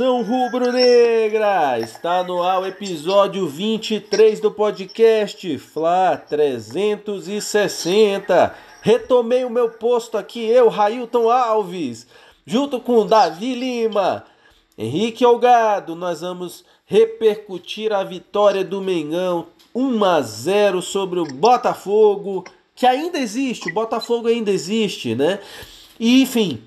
Nação rubro-negra! Está no ar o episódio 23 do podcast Fla 360. Retomei o meu posto aqui, eu, Railton Alves, junto com Davi Lima, Henrique Algado. Nós vamos repercutir a vitória do Mengão 1 a 0 sobre o Botafogo, que ainda existe, o Botafogo ainda existe, né? E, enfim,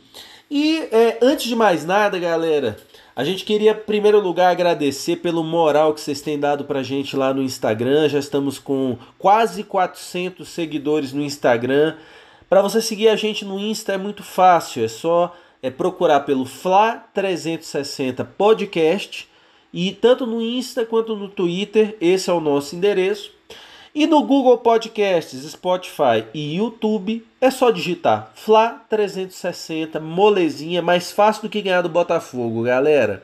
e é, antes de mais nada, galera, a gente queria, em primeiro lugar, agradecer pelo moral que vocês têm dado pra gente lá no Instagram. Já estamos com quase 400 seguidores no Instagram. Para você seguir a gente no Insta é muito fácil, é só é, procurar pelo Fla360 Podcast. E tanto no Insta quanto no Twitter, esse é o nosso endereço. E no Google Podcasts, Spotify e YouTube é só digitar Fla 360, molezinha, mais fácil do que ganhar do Botafogo, galera.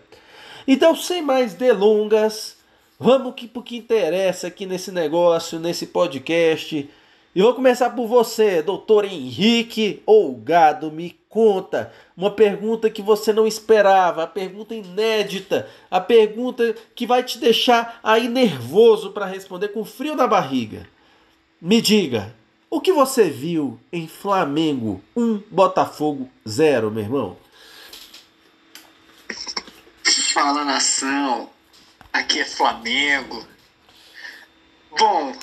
Então, sem mais delongas, vamos que pro que interessa aqui nesse negócio, nesse podcast. E vou começar por você, doutor Henrique Olgado, me conta uma pergunta que você não esperava, a pergunta inédita, a pergunta que vai te deixar aí nervoso para responder com frio na barriga. Me diga, o que você viu em Flamengo 1 Botafogo 0, meu irmão? Fala nação, aqui é Flamengo. Bom,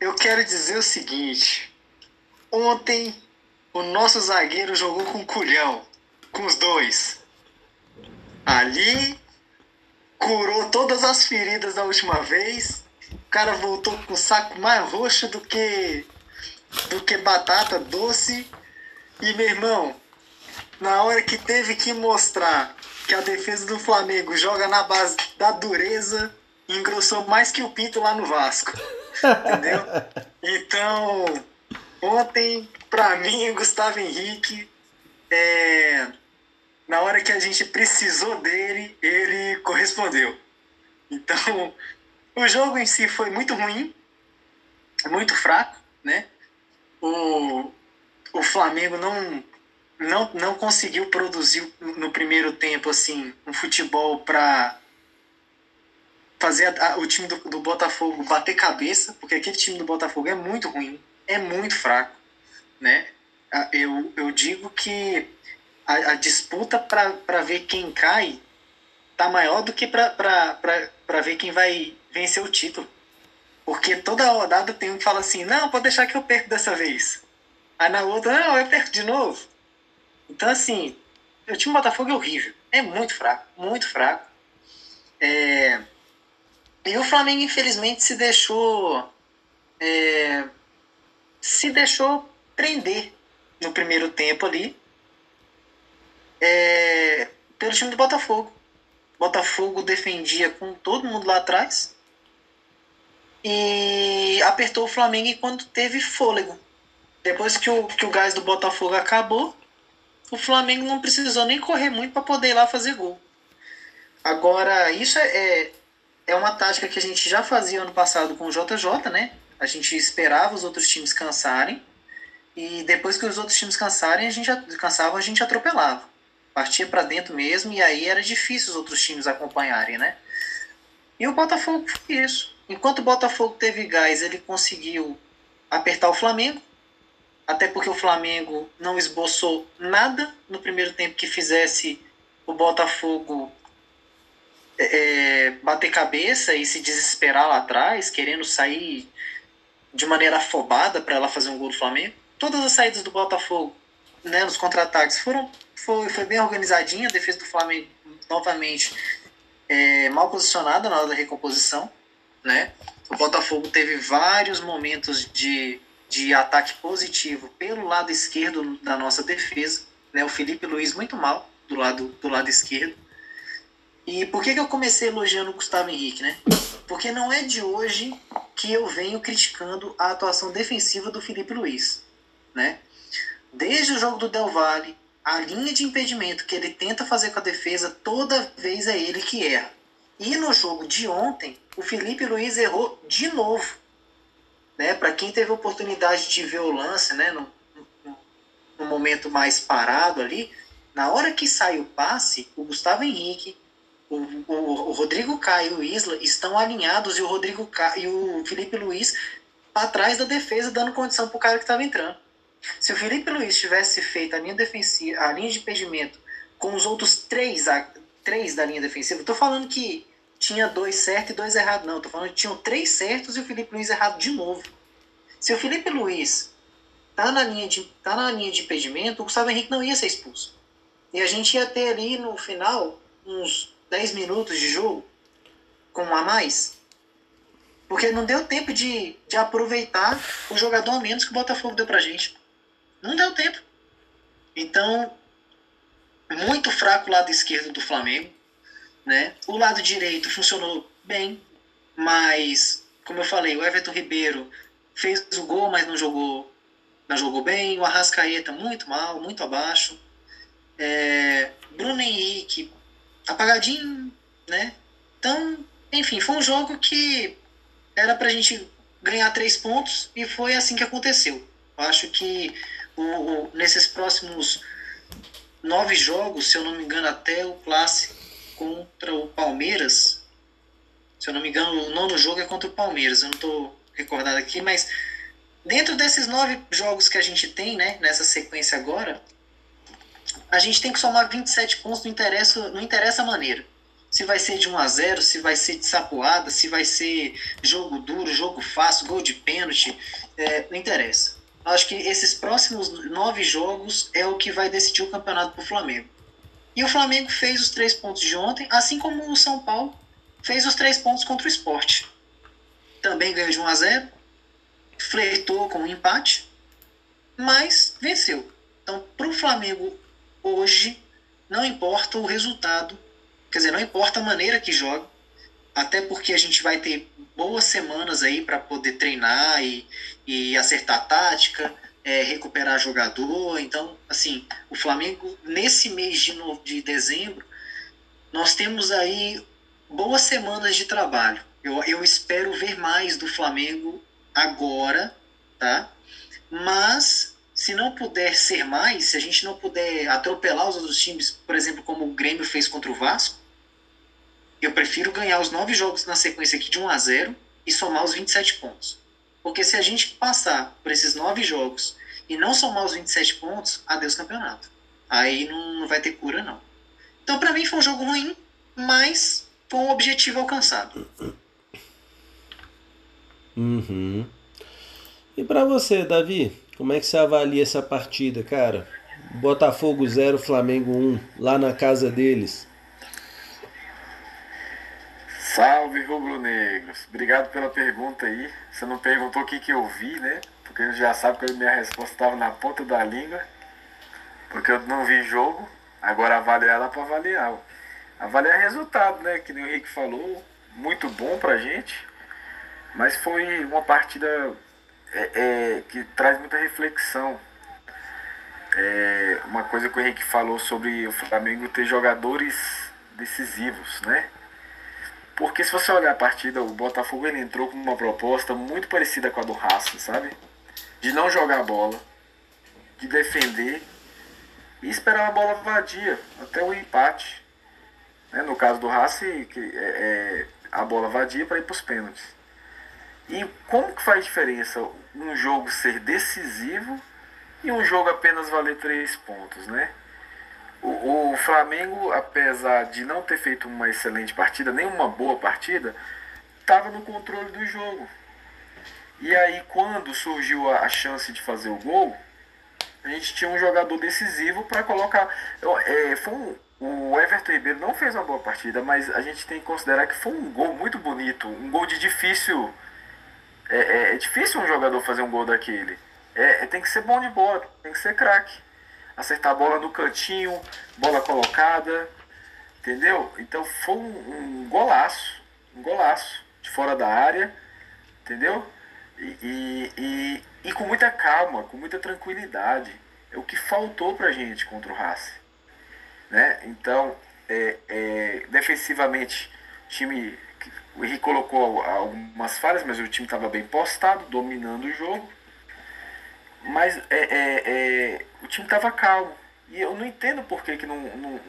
eu quero dizer o seguinte: ontem o nosso zagueiro jogou com culhão, com os dois. Ali curou todas as feridas da última vez. O cara voltou com o saco mais roxo do que do que batata doce. E meu irmão, na hora que teve que mostrar que a defesa do Flamengo joga na base da dureza, engrossou mais que o Pinto lá no Vasco. Entendeu? Então, ontem, para mim, Gustavo Henrique, é, na hora que a gente precisou dele, ele correspondeu. Então, o jogo em si foi muito ruim, muito fraco, né? O, o Flamengo não, não, não conseguiu produzir no primeiro tempo assim um futebol para fazer a, a, o time do, do, Botafogo bater cabeça, porque aquele time do Botafogo é muito ruim, é muito fraco, né? Eu, eu digo que a, a disputa para ver quem cai tá maior do que para ver quem vai vencer o título. Porque toda rodada tem um que fala assim, não, pode deixar que eu perco dessa vez. Aí na outra, não, eu perco de novo. Então, assim, o time do Botafogo é horrível. É muito fraco, muito fraco. É, e o Flamengo, infelizmente, se deixou. É... se deixou prender no primeiro tempo ali. É... pelo time do Botafogo. Botafogo defendia com todo mundo lá atrás. E apertou o Flamengo enquanto teve fôlego. Depois que o, que o gás do Botafogo acabou, o Flamengo não precisou nem correr muito para poder ir lá fazer gol. Agora, isso é, é é uma tática que a gente já fazia ano passado com o JJ, né? A gente esperava os outros times cansarem e depois que os outros times cansarem, a gente cansavam, a gente atropelava. Partia para dentro mesmo e aí era difícil os outros times acompanharem, né? E o Botafogo foi isso. Enquanto o Botafogo teve gás, ele conseguiu apertar o Flamengo, até porque o Flamengo não esboçou nada no primeiro tempo que fizesse o Botafogo é, bater cabeça e se desesperar lá atrás, querendo sair de maneira afobada para ela fazer um gol do Flamengo. Todas as saídas do Botafogo, né, nos contra-ataques, foram foi, foi bem organizadinha. A defesa do Flamengo, novamente, é, mal posicionada na hora da recomposição. Né? O Botafogo teve vários momentos de, de ataque positivo pelo lado esquerdo da nossa defesa. Né? O Felipe Luiz muito mal do lado, do lado esquerdo. E por que, que eu comecei elogiando o Gustavo Henrique, né? Porque não é de hoje que eu venho criticando a atuação defensiva do Felipe Luiz, né? Desde o jogo do Del Valle, a linha de impedimento que ele tenta fazer com a defesa, toda vez é ele que erra. E no jogo de ontem, o Felipe Luiz errou de novo. Né? Para quem teve oportunidade de ver o lance né? no, no, no momento mais parado ali, Na hora que sai o passe, o Gustavo Henrique, o, o, o Rodrigo Caio e o Isla estão alinhados e o Rodrigo Caio, e o Felipe Luiz para trás da defesa, dando condição para o cara que estava entrando. Se o Felipe Luiz tivesse feito a linha defensiva, a linha de impedimento com os outros três, a, três da linha defensiva, tô falando que tinha dois certos e dois errados, não. Tô falando que tinham três certos e o Felipe Luiz errado de novo. Se o Felipe Luiz tá na linha de, tá na linha de impedimento, o Gustavo Henrique não ia ser expulso. E a gente ia ter ali no final uns 10 minutos de jogo com um a mais. Porque não deu tempo de, de aproveitar o jogador a menos que o Botafogo deu pra gente. Não deu tempo. Então, muito fraco o lado esquerdo do Flamengo. Né? O lado direito funcionou bem, mas, como eu falei, o Everton Ribeiro fez o gol, mas não jogou, não jogou bem. O Arrascaeta muito mal, muito abaixo. É, Bruno Henrique apagadinho, né? Então, enfim, foi um jogo que era pra gente ganhar três pontos e foi assim que aconteceu. Eu acho que o, o, nesses próximos nove jogos, se eu não me engano, até o clássico contra o Palmeiras. Se eu não me engano, o nono jogo é contra o Palmeiras. Eu não estou recordado aqui, mas dentro desses nove jogos que a gente tem, né, nessa sequência agora, a gente tem que somar 27 pontos, não interessa, não interessa a maneira. Se vai ser de 1 a 0 se vai ser de sapoada, se vai ser jogo duro, jogo fácil, gol de pênalti, é, não interessa. Acho que esses próximos nove jogos é o que vai decidir o campeonato para o Flamengo. E o Flamengo fez os três pontos de ontem, assim como o São Paulo fez os três pontos contra o esporte. Também ganhou de 1 a 0 flertou com um empate, mas venceu. Então, para o Flamengo hoje, não importa o resultado, quer dizer, não importa a maneira que joga, até porque a gente vai ter boas semanas aí para poder treinar e, e acertar tática, é, recuperar jogador. Então, assim, o Flamengo, nesse mês de, no, de dezembro, nós temos aí boas semanas de trabalho. Eu, eu espero ver mais do Flamengo agora, tá? Mas, se não puder ser mais, se a gente não puder atropelar os outros times, por exemplo, como o Grêmio fez contra o Vasco, eu prefiro ganhar os nove jogos na sequência aqui de 1 a 0 e somar os 27 pontos. Porque se a gente passar por esses nove jogos e não somar os 27 pontos, adeus campeonato. Aí não, não vai ter cura, não. Então, para mim, foi um jogo ruim, mas foi um objetivo alcançado. Uhum. E para você, Davi, como é que você avalia essa partida, cara? Botafogo 0, Flamengo 1, lá na casa deles. Salve rubro-negros! Obrigado pela pergunta aí. Você não perguntou o que, que eu vi, né? Porque a já sabe que a minha resposta estava na ponta da língua. Porque eu não vi jogo. Agora avaliar ela para avaliar. Avaliar resultado, né? Que nem o Henrique falou. Muito bom pra gente. Mas foi uma partida é, é, que traz muita reflexão. É, uma coisa que o Henrique falou sobre o Flamengo ter jogadores decisivos, né? Porque se você olhar a partida, o Botafogo ele entrou com uma proposta muito parecida com a do Racing, sabe? De não jogar a bola, de defender e esperar a bola vadia até o empate. Né? No caso do Racing, é, é a bola vadia para ir para os pênaltis. E como que faz diferença um jogo ser decisivo e um jogo apenas valer três pontos, né? O, o, Flamengo, apesar de não ter feito uma excelente partida, nem uma boa partida, estava no controle do jogo. E aí, quando surgiu a, a chance de fazer o gol, a gente tinha um jogador decisivo para colocar. É, foi um, o Everton Ribeiro não fez uma boa partida, mas a gente tem que considerar que foi um gol muito bonito, um gol de difícil. É, é, é difícil um jogador fazer um gol daquele. É, é tem que ser bom de bola, tem que ser craque acertar a bola no cantinho, bola colocada, entendeu? Então foi um, um golaço, um golaço de fora da área, entendeu? E, e, e, e, com muita calma, com muita tranquilidade. É o que faltou pra gente contra o Racing. Né? Então, é, é, defensivamente, time. O Henrique colocou algumas falhas, mas o time estava bem postado, dominando o jogo. Mas é, é, é, o time estava calmo. E eu não entendo por que, que não, não,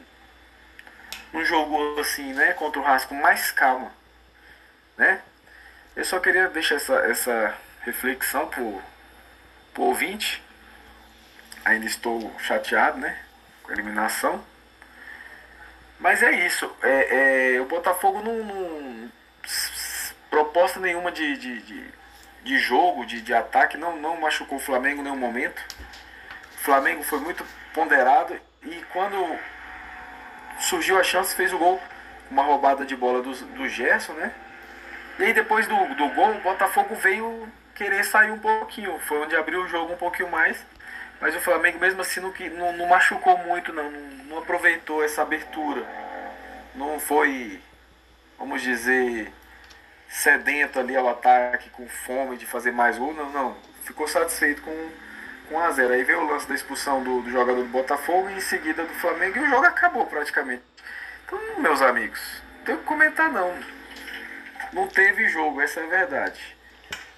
não jogou assim, né, contra o Haas com mais calma, né? Eu só queria deixar essa, essa reflexão pro, pro ouvinte. Ainda estou chateado, né, com a eliminação. Mas é isso. É, é, o Botafogo não, não proposta nenhuma de, de, de, de jogo, de, de ataque, não, não machucou o Flamengo em nenhum momento. O Flamengo foi muito ponderado e quando surgiu a chance, fez o gol. Uma roubada de bola do, do Gerson, né? E aí depois do, do gol, o Botafogo veio querer sair um pouquinho. Foi onde abriu o jogo um pouquinho mais. Mas o Flamengo mesmo assim não, não, não machucou muito, não, não, não aproveitou essa abertura. Não foi, vamos dizer, sedento ali ao ataque, com fome de fazer mais gol. Não, não. Ficou satisfeito com com a 0. Aí veio o lance da expulsão do, do jogador do Botafogo e em seguida do Flamengo e o jogo acabou praticamente. Então, meus amigos, não tenho que comentar não. Não teve jogo, essa é a verdade.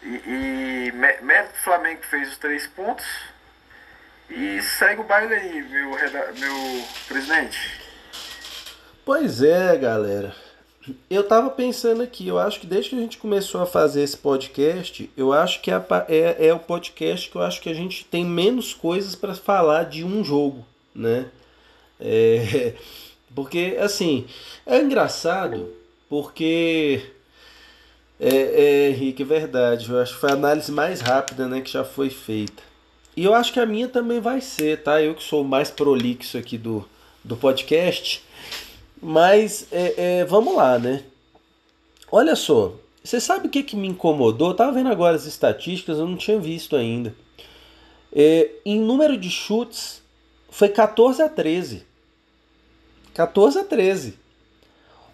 E, e mérito do Flamengo fez os três pontos. E segue o baile aí, meu, meu presidente. Pois é, galera. Eu tava pensando aqui, eu acho que desde que a gente começou a fazer esse podcast, eu acho que é, é, é o podcast que eu acho que a gente tem menos coisas para falar de um jogo, né? É, porque, assim, é engraçado, porque. É, é, Henrique, é verdade, eu acho que foi a análise mais rápida né, que já foi feita. E eu acho que a minha também vai ser, tá? Eu que sou o mais prolixo aqui do, do podcast. Mas é, é, vamos lá, né? Olha só, você sabe o que, que me incomodou? Eu tava vendo agora as estatísticas, eu não tinha visto ainda. É, em número de chutes, foi 14 a 13. 14 a 13.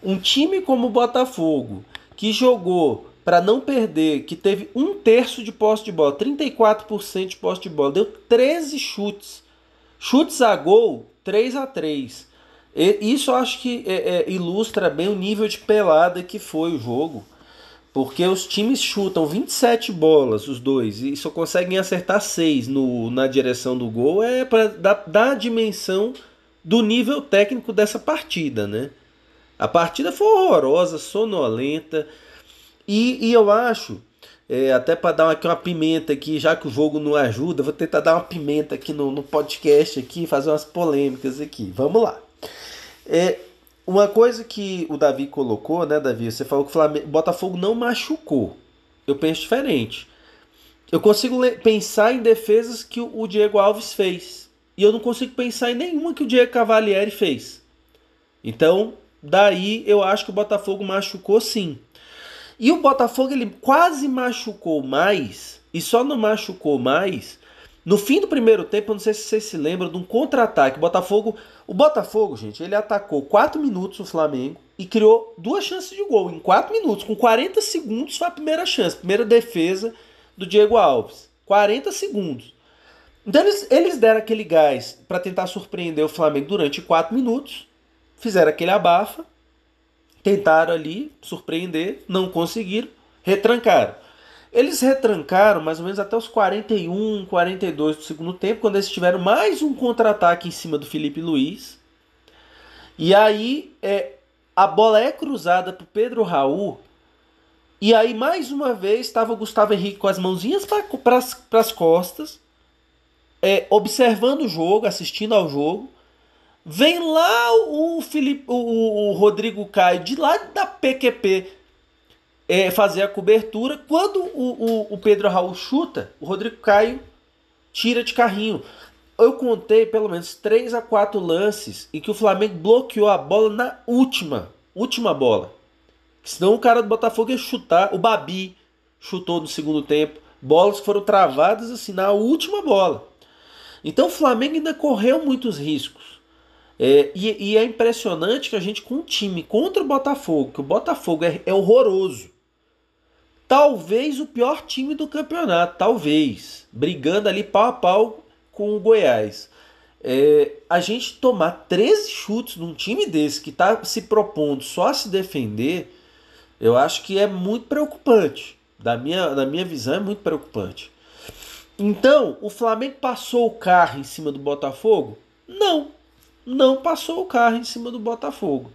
Um time como o Botafogo, que jogou para não perder, que teve um terço de posse de bola, 34% de posse de bola, deu 13 chutes. Chutes a gol, 3 a 3 isso eu acho que é, é, ilustra bem o nível de pelada que foi o jogo. Porque os times chutam 27 bolas, os dois, e só conseguem acertar 6 no, na direção do gol. É para dar, dar a dimensão do nível técnico dessa partida, né? A partida foi horrorosa, sonolenta. E, e eu acho, é, até para dar aqui uma pimenta aqui, já que o jogo não ajuda, vou tentar dar uma pimenta aqui no, no podcast aqui, fazer umas polêmicas aqui. Vamos lá. É, uma coisa que o Davi colocou, né, Davi? Você falou que o Flamengo, Botafogo não machucou. Eu penso diferente. Eu consigo pensar em defesas que o Diego Alves fez. E eu não consigo pensar em nenhuma que o Diego Cavalieri fez. Então, daí eu acho que o Botafogo machucou sim. E o Botafogo ele quase machucou mais, e só não machucou mais no fim do primeiro tempo, eu não sei se vocês se lembram de um contra-ataque. Botafogo, o Botafogo, gente, ele atacou 4 minutos o Flamengo e criou duas chances de gol em 4 minutos. Com 40 segundos foi a primeira chance, primeira defesa do Diego Alves. 40 segundos. Então eles, eles deram aquele gás para tentar surpreender o Flamengo durante 4 minutos. Fizeram aquele abafa. Tentaram ali surpreender, não conseguiram, retrancaram. Eles retrancaram mais ou menos até os 41, 42 do segundo tempo, quando eles tiveram mais um contra-ataque em cima do Felipe Luiz. E aí é, a bola é cruzada para Pedro Raul. E aí, mais uma vez, estava o Gustavo Henrique com as mãozinhas para as costas, é, observando o jogo, assistindo ao jogo. Vem lá o, Felipe, o, o Rodrigo Caio, de lá da PQP, é, fazer a cobertura. Quando o, o, o Pedro Raul chuta, o Rodrigo Caio tira de carrinho. Eu contei pelo menos 3 a 4 lances em que o Flamengo bloqueou a bola na última, última bola. Senão o cara do Botafogo ia chutar. O Babi chutou no segundo tempo. Bolas foram travadas assim na última bola. Então o Flamengo ainda correu muitos riscos. É, e, e, é impressionante que a gente com um time contra o Botafogo, que o Botafogo é, é horroroso talvez o pior time do campeonato, talvez, brigando ali pau a pau com o Goiás. É, a gente tomar 13 chutes num time desse que está se propondo só a se defender, eu acho que é muito preocupante. Da minha, da minha visão, é muito preocupante. Então, o Flamengo passou o carro em cima do Botafogo? Não, não passou o carro em cima do Botafogo.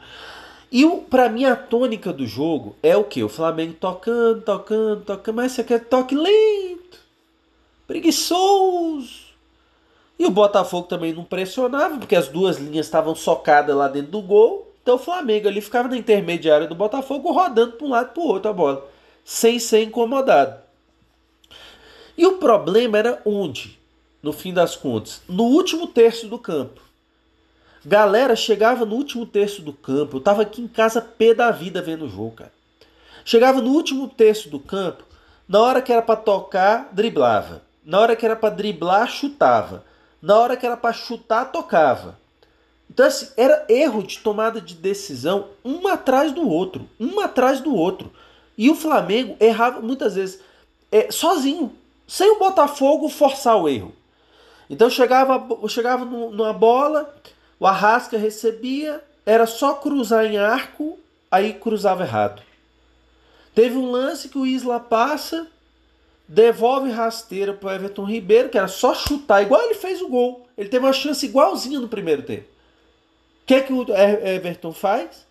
E para mim a tônica do jogo é o que? O Flamengo tocando, tocando, tocando, mas você quer toque lento, preguiçoso. E o Botafogo também não pressionava, porque as duas linhas estavam socadas lá dentro do gol. Então o Flamengo ali ficava na intermediária do Botafogo rodando para um lado e para o outro a bola, sem ser incomodado. E o problema era onde? No fim das contas, no último terço do campo. Galera, chegava no último terço do campo, eu tava aqui em casa pé da vida vendo o jogo, cara. Chegava no último terço do campo, na hora que era para tocar, driblava. Na hora que era para driblar, chutava. Na hora que era para chutar, tocava. Então assim, era erro de tomada de decisão um atrás do outro, um atrás do outro. E o Flamengo errava muitas vezes é, sozinho, sem o Botafogo forçar o erro. Então chegava, chegava numa bola, o Arrasca recebia, era só cruzar em arco, aí cruzava errado. Teve um lance que o Isla passa, devolve rasteira para Everton Ribeiro, que era só chutar, igual ele fez o gol. Ele teve uma chance igualzinha no primeiro tempo. O que, é que o Everton faz?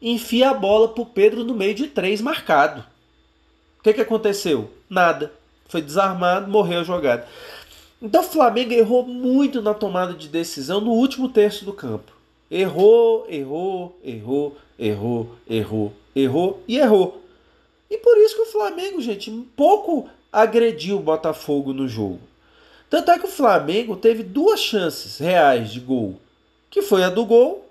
Enfia a bola para o Pedro no meio de três marcado. O que, que aconteceu? Nada. Foi desarmado, morreu a jogada. Então o Flamengo errou muito na tomada de decisão no último terço do campo. Errou, errou, errou, errou, errou, errou e errou. E por isso que o Flamengo, gente, um pouco agrediu o Botafogo no jogo. Tanto é que o Flamengo teve duas chances reais de gol, que foi a do gol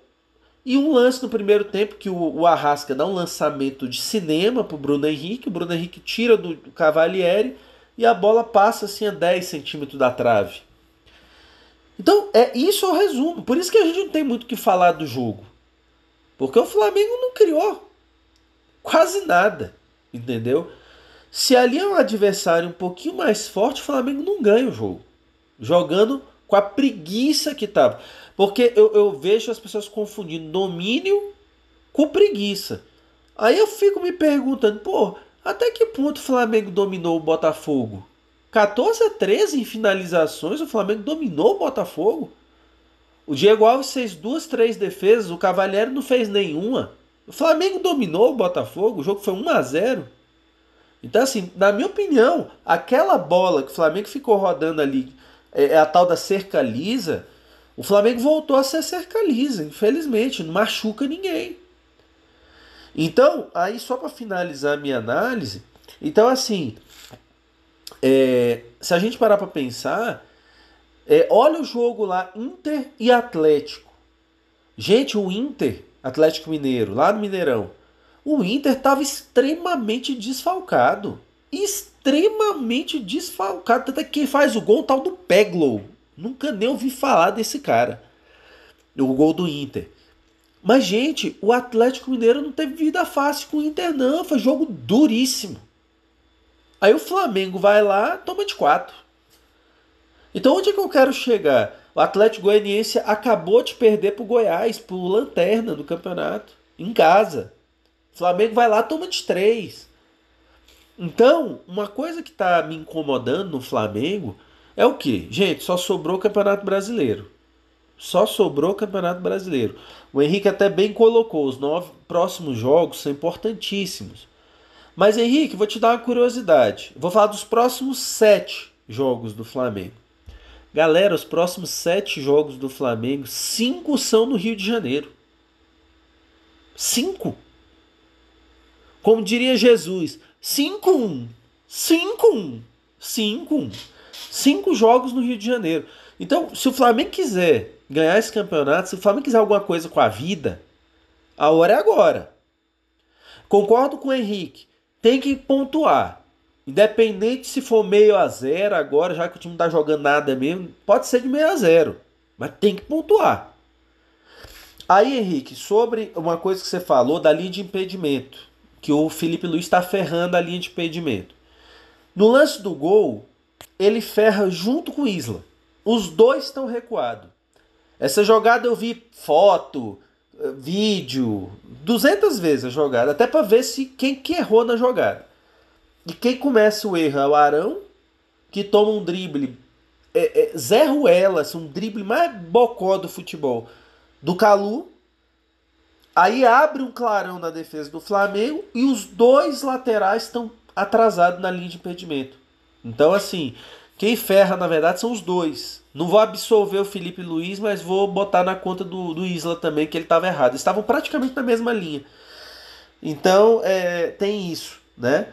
e um lance no primeiro tempo que o, o Arrasca dá um lançamento de cinema para o Bruno Henrique, o Bruno Henrique tira do, do Cavalieri e a bola passa assim a 10 centímetros da trave. Então, é isso é o resumo. Por isso que a gente não tem muito o que falar do jogo. Porque o Flamengo não criou quase nada, entendeu? Se ali é um adversário um pouquinho mais forte, o Flamengo não ganha o jogo. Jogando com a preguiça que tava. Porque eu, eu vejo as pessoas confundindo domínio com preguiça. Aí eu fico me perguntando, pô, até que ponto o Flamengo dominou o Botafogo? 14 a 13 em finalizações, o Flamengo dominou o Botafogo. O Diego Alves fez duas, três defesas, o Cavalieri não fez nenhuma. O Flamengo dominou o Botafogo, o jogo foi 1 a 0. Então, assim, na minha opinião, aquela bola que o Flamengo ficou rodando ali, é, é a tal da cerca lisa, o Flamengo voltou a ser cerca lisa, infelizmente, não machuca ninguém. Então, aí só para finalizar a minha análise, então assim, é, se a gente parar para pensar, é, olha o jogo lá, Inter e Atlético. Gente, o Inter, Atlético Mineiro, lá no Mineirão, o Inter estava extremamente desfalcado. Extremamente desfalcado. Até quem faz o gol, tal do Peglow. Nunca nem ouvi falar desse cara. O gol do Inter. Mas, gente, o Atlético Mineiro não teve vida fácil com o Inter, não. Foi jogo duríssimo. Aí o Flamengo vai lá, toma de quatro. Então, onde é que eu quero chegar? O Atlético Goianiense acabou de perder pro Goiás, pro Lanterna do campeonato, em casa. O Flamengo vai lá, toma de três. Então, uma coisa que está me incomodando no Flamengo é o que? Gente, só sobrou o Campeonato Brasileiro. Só sobrou o Campeonato Brasileiro. O Henrique até bem colocou, os nove próximos jogos são importantíssimos. Mas Henrique, vou te dar uma curiosidade. Vou falar dos próximos sete jogos do Flamengo. Galera, os próximos sete jogos do Flamengo, cinco são no Rio de Janeiro. Cinco. Como diria Jesus, 5-1. 5-1. 5-1. Cinco jogos no Rio de Janeiro. Então, se o Flamengo quiser ganhar esse campeonato, se o Flamengo quiser alguma coisa com a vida, a hora é agora. Concordo com o Henrique. Tem que pontuar. Independente se for meio a zero agora, já que o time não tá jogando nada mesmo, pode ser de meio a zero. Mas tem que pontuar. Aí, Henrique, sobre uma coisa que você falou da linha de impedimento, que o Felipe Luiz está ferrando a linha de impedimento. No lance do gol, ele ferra junto com o Isla. Os dois estão recuados. Essa jogada eu vi foto, eh, vídeo, 200 vezes a jogada, até para ver se quem que errou na jogada. E quem começa o erro é o Arão, que toma um drible é, é, Zé Ruelas, um drible mais bocó do futebol, do Calu. Aí abre um clarão na defesa do Flamengo e os dois laterais estão atrasados na linha de impedimento. Então, assim, quem ferra, na verdade, são os dois. Não vou absolver o Felipe Luiz, mas vou botar na conta do, do Isla também, que ele estava errado. Estavam praticamente na mesma linha. Então, é, tem isso, né?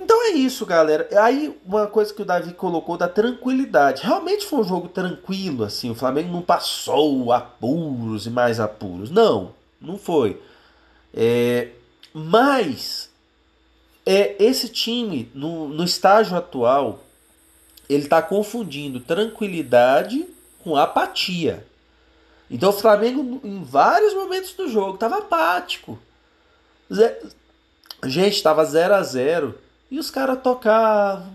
Então é isso, galera. Aí uma coisa que o Davi colocou da tranquilidade. Realmente foi um jogo tranquilo, assim. O Flamengo não passou apuros e mais apuros. Não, não foi. É, mas é, esse time, no, no estágio atual, ele está confundindo tranquilidade com apatia. Então o Flamengo, em vários momentos do jogo, estava apático. Gente, estava 0 a 0 e os caras tocavam,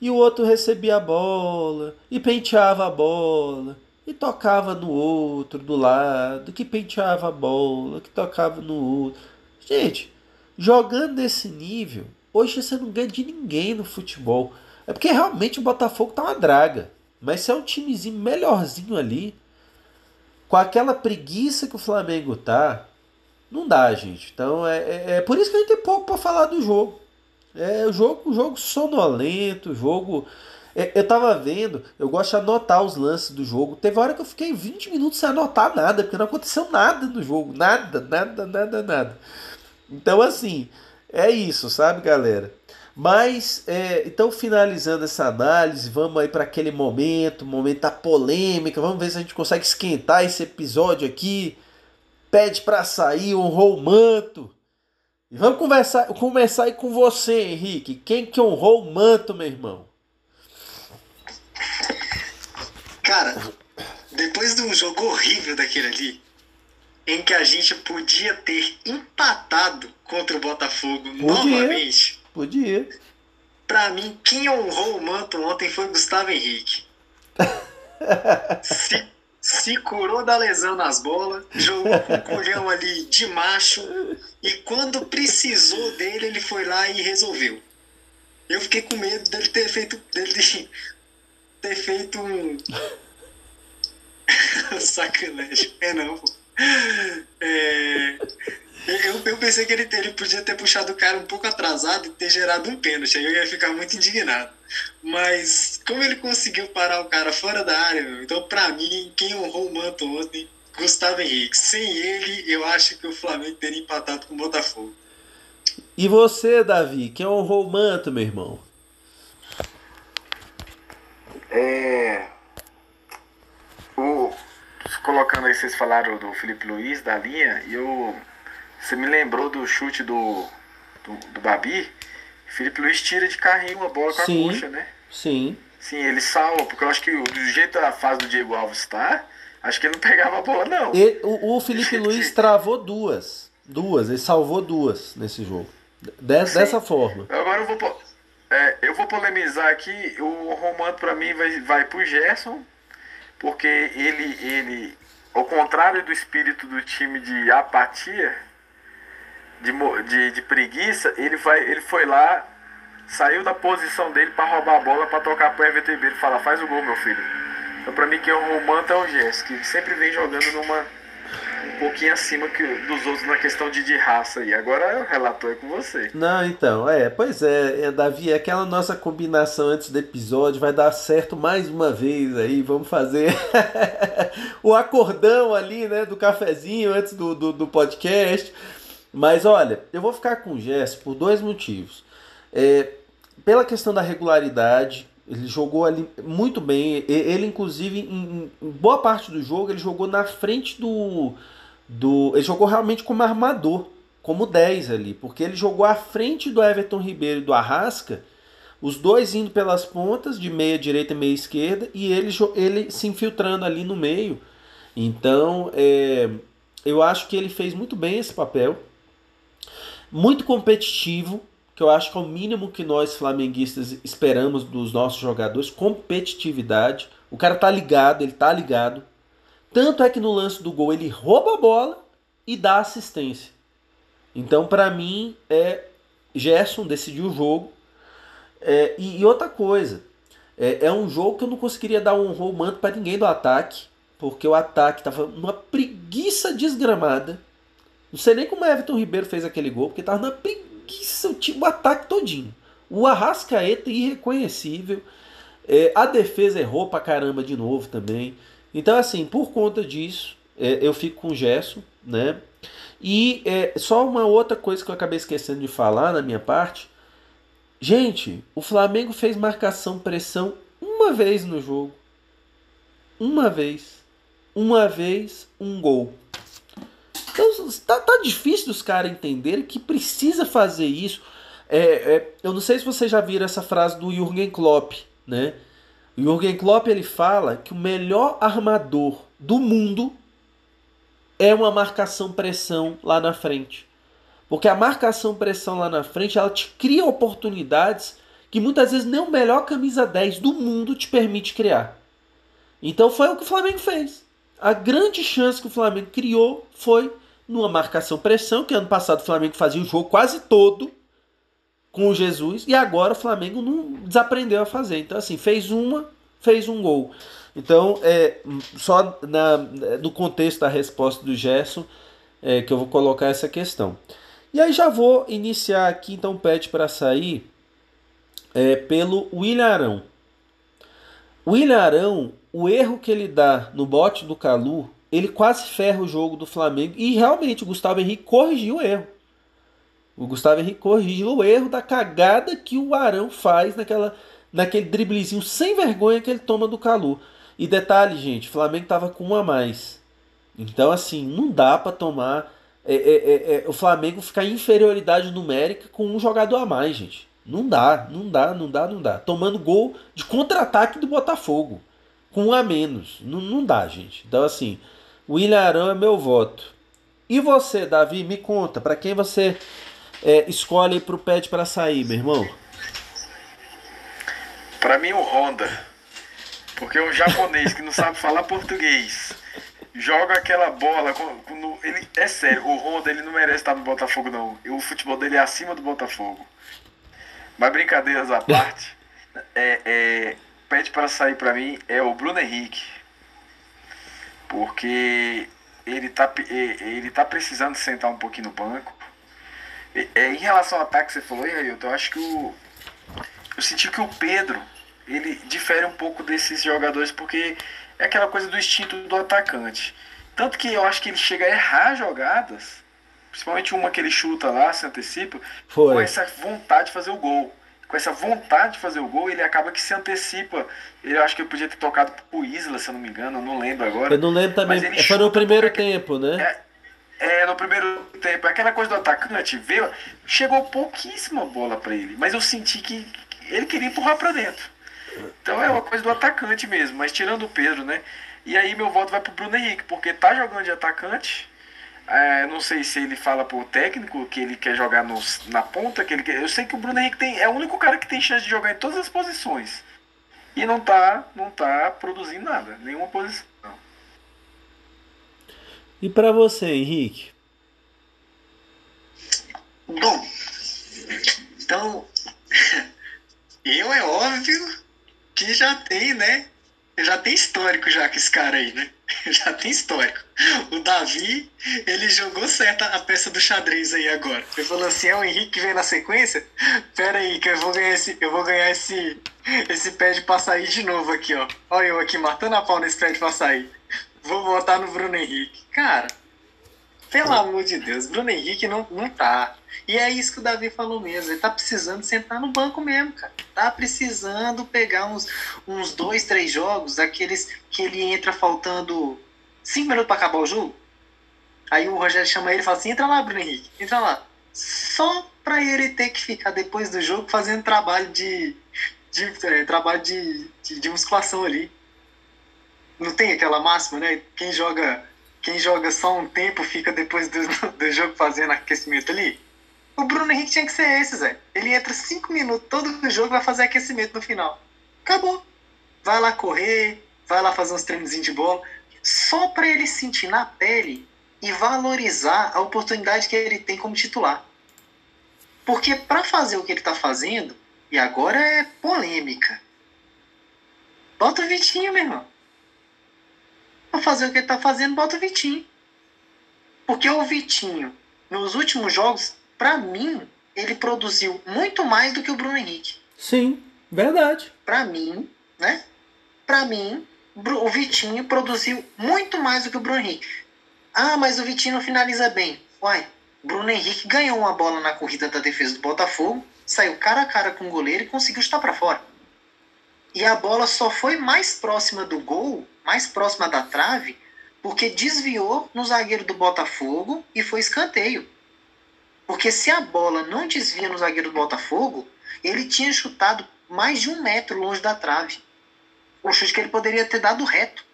e o outro recebia a bola, e penteava a bola, e tocava no outro do lado, que penteava a bola, que tocava no outro. Gente, jogando nesse nível, hoje você não ganha de ninguém no futebol. É porque realmente o Botafogo tá uma draga. Mas se é um timezinho melhorzinho ali, com aquela preguiça que o Flamengo tá, não dá, gente. Então é, é, é por isso que a gente tem pouco para falar do jogo. É o jogo, jogo sonolento, jogo. É, eu tava vendo, eu gosto de anotar os lances do jogo. Teve hora que eu fiquei 20 minutos sem anotar nada, porque não aconteceu nada no jogo. Nada, nada, nada, nada. Então, assim, é isso, sabe, galera? Mas, é, então, finalizando essa análise, vamos aí para aquele momento, momento da polêmica. Vamos ver se a gente consegue esquentar esse episódio aqui. Pede para sair, honrou o manto. E vamos conversar, começar aí com você, Henrique. Quem que honrou o manto, meu irmão? Cara, depois de um jogo horrível daquele ali, em que a gente podia ter empatado contra o Botafogo podia, novamente. Podia. Pra mim, quem honrou o manto ontem foi Gustavo Henrique. Se se curou da lesão nas bolas, jogou com o colhão ali de macho e quando precisou dele, ele foi lá e resolveu. Eu fiquei com medo dele ter feito dele ter feito um sacanagem. É não. É... Eu, eu pensei que ele, ele podia ter puxado o cara um pouco atrasado e ter gerado um pênalti. Aí eu ia ficar muito indignado. Mas como ele conseguiu parar o cara fora da área, meu, então para mim, quem honrou o manto ontem, Gustavo Henrique. Sem ele, eu acho que o Flamengo teria empatado com o Botafogo. E você, Davi, quem honrou o manto, meu irmão? É. O... Colocando aí, vocês falaram do Felipe Luiz, da linha, e eu. Você me lembrou do chute do, do, do Babi? Felipe Luiz tira de carrinho a bola com Sim. a coxa, né? Sim. Sim, ele salva, porque eu acho que do jeito a fase do Diego Alves está, acho que ele não pegava a bola, não. Ele, o, o Felipe Luiz travou duas. Duas, ele salvou duas nesse jogo. Des, dessa forma. Agora eu vou, é, eu vou polemizar aqui. O Romano, para mim, vai, vai pro Gerson, porque ele, ele, ao contrário do espírito do time de apatia, de, de, de preguiça, ele, vai, ele foi lá, saiu da posição dele para roubar a bola, para tocar pro Everton Ribeiro e falar: faz o gol, meu filho. Então, para mim, quem é o Romanta é o Gess, que sempre vem jogando numa um pouquinho acima que, dos outros na questão de, de raça aí. Agora o relator é com você. Não, então, é, pois é, é, Davi, aquela nossa combinação antes do episódio vai dar certo mais uma vez aí. Vamos fazer o acordão ali, né, do cafezinho antes do, do, do podcast. Mas olha, eu vou ficar com o Jess por dois motivos. É, pela questão da regularidade, ele jogou ali muito bem. Ele, inclusive, em, boa parte do jogo, ele jogou na frente do. do ele jogou realmente como armador, como 10 ali, porque ele jogou à frente do Everton Ribeiro e do Arrasca, os dois indo pelas pontas, de meia direita e meia esquerda, e ele, ele se infiltrando ali no meio. Então, é, eu acho que ele fez muito bem esse papel muito competitivo, que eu acho que é o mínimo que nós flamenguistas esperamos dos nossos jogadores, competitividade. O cara tá ligado, ele tá ligado. Tanto é que no lance do gol ele rouba a bola e dá assistência. Então, para mim, é Gerson decidiu o jogo. É, e, e, outra coisa, É, é um jogo que eu não conseguiria dar um romance para ninguém do ataque, porque o ataque tava numa preguiça desgramada. Não sei nem como o Everton Ribeiro fez aquele gol, porque tava numa preguiça o, time, o ataque todinho. O Arrascaeta irreconhecível. É, a defesa errou pra caramba de novo também. Então, assim, por conta disso, é, eu fico com o Gerson, né? E é, só uma outra coisa que eu acabei esquecendo de falar na minha parte. Gente, o Flamengo fez marcação pressão uma vez no jogo. Uma vez. Uma vez, um gol. Então tá, tá difícil dos caras entenderem que precisa fazer isso. É, é, eu não sei se vocês já viram essa frase do Jürgen Klopp, né? O Jürgen Klopp ele fala que o melhor armador do mundo é uma marcação-pressão lá na frente. Porque a marcação-pressão lá na frente, ela te cria oportunidades que muitas vezes nem o melhor camisa 10 do mundo te permite criar. Então foi o que o Flamengo fez. A grande chance que o Flamengo criou foi numa marcação-pressão, que ano passado o Flamengo fazia o jogo quase todo com o Jesus, e agora o Flamengo não desaprendeu a fazer. Então, assim, fez uma, fez um gol. Então, é, só na, no contexto da resposta do Gerson, é, que eu vou colocar essa questão. E aí já vou iniciar aqui, então pede para sair é, pelo William Arão. O William Arão, o erro que ele dá no bote do Calu, ele quase ferra o jogo do Flamengo. E realmente o Gustavo Henrique corrigiu o erro. O Gustavo Henrique corrigiu o erro da cagada que o Arão faz naquela, naquele driblezinho sem vergonha que ele toma do Calu. E detalhe, gente, o Flamengo tava com um a mais. Então, assim, não dá para tomar. É, é, é, é, o Flamengo ficar em inferioridade numérica com um jogador a mais, gente. Não dá, não dá, não dá, não dá. Tomando gol de contra-ataque do Botafogo. Com um a menos. Não, não dá, gente. Então, assim, o William Arão é meu voto. E você, Davi, me conta, para quem você é, escolhe pro pet para sair, meu irmão? Para mim, o Honda. Porque um japonês que não sabe falar português joga aquela bola. Quando ele, é sério, o Honda ele não merece estar no Botafogo, não. O futebol dele é acima do Botafogo. Mas brincadeiras à parte, é, é, pede para sair para mim é o Bruno Henrique. Porque ele tá, ele tá precisando sentar um pouquinho no banco. É, em relação ao ataque, você falou, Ailton, eu acho que o. Eu senti que o Pedro ele difere um pouco desses jogadores porque é aquela coisa do instinto do atacante. Tanto que eu acho que ele chega a errar jogadas, principalmente uma que ele chuta lá, se antecipa, Foi. com essa vontade de fazer o gol. Com essa vontade de fazer o gol, ele acaba que se antecipa. Ele acho que ele podia ter tocado pro Isla, se eu não me engano, eu não lembro agora. Eu não lembro também, foi no primeiro tempo, né? É, é, no primeiro tempo. Aquela coisa do atacante, veio, chegou pouquíssima bola para ele, mas eu senti que ele queria empurrar para dentro. Então é uma coisa do atacante mesmo, mas tirando o Pedro, né? E aí meu voto vai pro Bruno Henrique, porque tá jogando de atacante. É, não sei se ele fala pro técnico que ele quer jogar no, na ponta, que ele quer. Eu sei que o Bruno Henrique tem, é o único cara que tem chance de jogar em todas as posições. E não tá, não tá produzindo nada, nenhuma posição. E para você, Henrique? Bom, então eu é óbvio que já tem, né? Já tem histórico já com esse cara aí, né? Já tem histórico. O Davi, ele jogou certo a peça do xadrez aí agora. Ele falou assim: é o Henrique que vem na sequência? Pera aí, que eu vou ganhar esse, eu vou ganhar esse, esse pad pra sair de novo aqui, ó. Olha eu aqui matando a pau nesse pad pra sair. Vou votar no Bruno Henrique. Cara, pelo amor de Deus, Bruno Henrique não, não tá. E é isso que o Davi falou mesmo. Ele tá precisando sentar no banco mesmo, cara. Tá precisando pegar uns, uns dois, três jogos, aqueles que ele entra faltando cinco minutos para acabar o jogo. Aí o Rogério chama ele e fala assim: entra lá, Bruno Henrique, entra lá. Só pra ele ter que ficar depois do jogo fazendo trabalho de. de é, trabalho de, de, de musculação ali. Não tem aquela máxima, né? Quem joga quem joga só um tempo fica depois do, do jogo fazendo aquecimento ali. O Bruno Henrique tinha que ser esse, Zé. Ele entra cinco minutos todo jogo vai fazer aquecimento no final. Acabou. Vai lá correr, vai lá fazer uns treinos de bola. Só para ele sentir na pele e valorizar a oportunidade que ele tem como titular. Porque para fazer o que ele está fazendo, e agora é polêmica, Bota o Vitinho, meu irmão. Pra fazer o que ele tá fazendo, bota o Vitinho. Porque o Vitinho, nos últimos jogos, para mim, ele produziu muito mais do que o Bruno Henrique. Sim, verdade. Para mim, né? Para mim, o Vitinho produziu muito mais do que o Bruno Henrique. Ah, mas o Vitinho não finaliza bem. Uai, Bruno Henrique ganhou uma bola na corrida da defesa do Botafogo, saiu cara a cara com o goleiro e conseguiu estar para fora. E a bola só foi mais próxima do gol, mais próxima da trave, porque desviou no zagueiro do Botafogo e foi escanteio. Porque se a bola não desvia no zagueiro do Botafogo, ele tinha chutado mais de um metro longe da trave. O chute que ele poderia ter dado reto.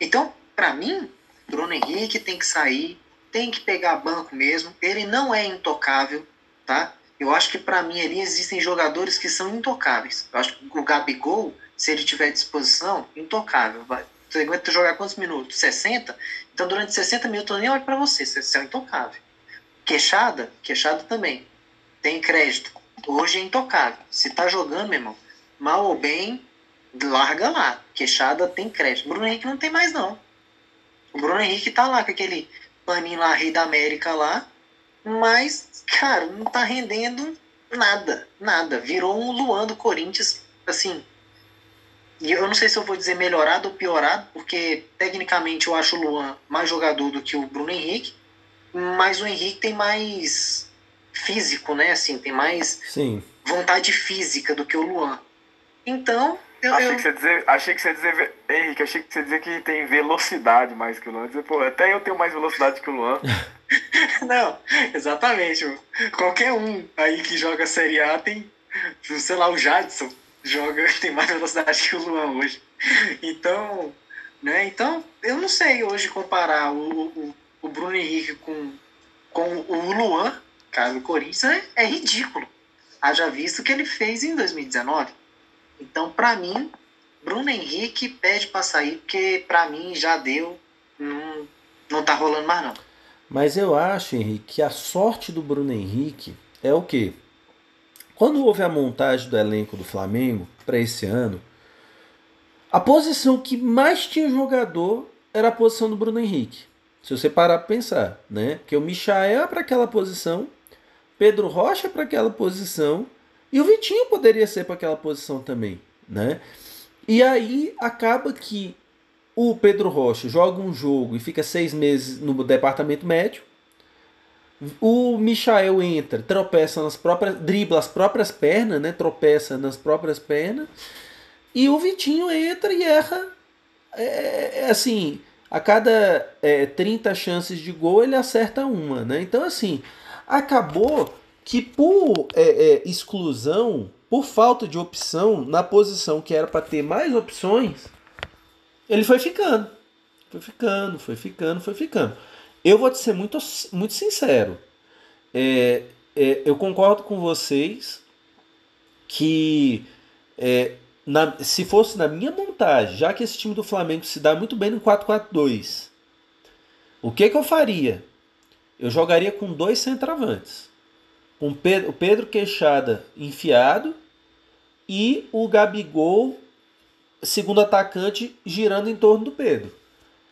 Então, para mim, Bruno Henrique tem que sair, tem que pegar banco mesmo. Ele não é intocável, tá? Eu acho que para mim ali existem jogadores que são intocáveis. Eu acho que o Gabigol, se ele tiver disposição, intocável. Você aguenta jogar quantos minutos? 60? Então durante 60 minutos eu nem olho para você, você é intocável. Queixada? Queixada também. Tem crédito. Hoje é intocável. Se tá jogando, meu irmão, mal ou bem, larga lá. Queixada tem crédito. Bruno Henrique não tem mais, não. O Bruno Henrique tá lá com aquele paninho lá, Rei da América lá. Mas, cara, não tá rendendo nada. Nada. Virou um Luan do Corinthians, assim. E eu não sei se eu vou dizer melhorado ou piorado, porque tecnicamente eu acho o Luan mais jogador do que o Bruno Henrique mas o Henrique tem mais físico, né? Assim, tem mais Sim. vontade física do que o Luan. Então, eu. Achei, eu... Que você dizer, achei que você dizer, Henrique, achei que você dizer que tem velocidade mais que o Luan. Dizer, pô, até eu tenho mais velocidade que o Luan. Não, exatamente. Qualquer um aí que joga Série A tem, sei lá, o Jadson joga, tem mais velocidade que o Luan hoje. Então, né? Então, eu não sei hoje comparar o, o, o Bruno Henrique com, com o Luan, cara, do Corinthians, é, é ridículo. Haja visto o que ele fez em 2019. Então, para mim, Bruno Henrique pede para sair, porque para mim já deu, não, não tá rolando mais não. Mas eu acho, Henrique, que a sorte do Bruno Henrique é o quê? Quando houve a montagem do elenco do Flamengo para esse ano, a posição que mais tinha jogador era a posição do Bruno Henrique. Se você parar para pensar, né? Porque o Michael é para aquela posição, Pedro Rocha é para aquela posição e o Vitinho poderia ser para aquela posição também, né? E aí acaba que o Pedro Rocha joga um jogo e fica seis meses no departamento médio. O Michael entra, tropeça nas próprias, dribla as próprias pernas, né? Tropeça nas próprias pernas. E o Vitinho entra e erra. É, é assim, a cada é, 30 chances de gol ele acerta uma, né? Então assim, acabou que por é, é, exclusão, por falta de opção na posição que era para ter mais opções, ele foi ficando, foi ficando, foi ficando, foi ficando. Eu vou te ser muito, muito sincero. É, é, eu concordo com vocês que é, na, se fosse na minha montagem, já que esse time do Flamengo se dá muito bem no 4-4-2, o que, que eu faria? Eu jogaria com dois centravantes. Com Pedro, o Pedro Queixada enfiado e o Gabigol, segundo atacante, girando em torno do Pedro.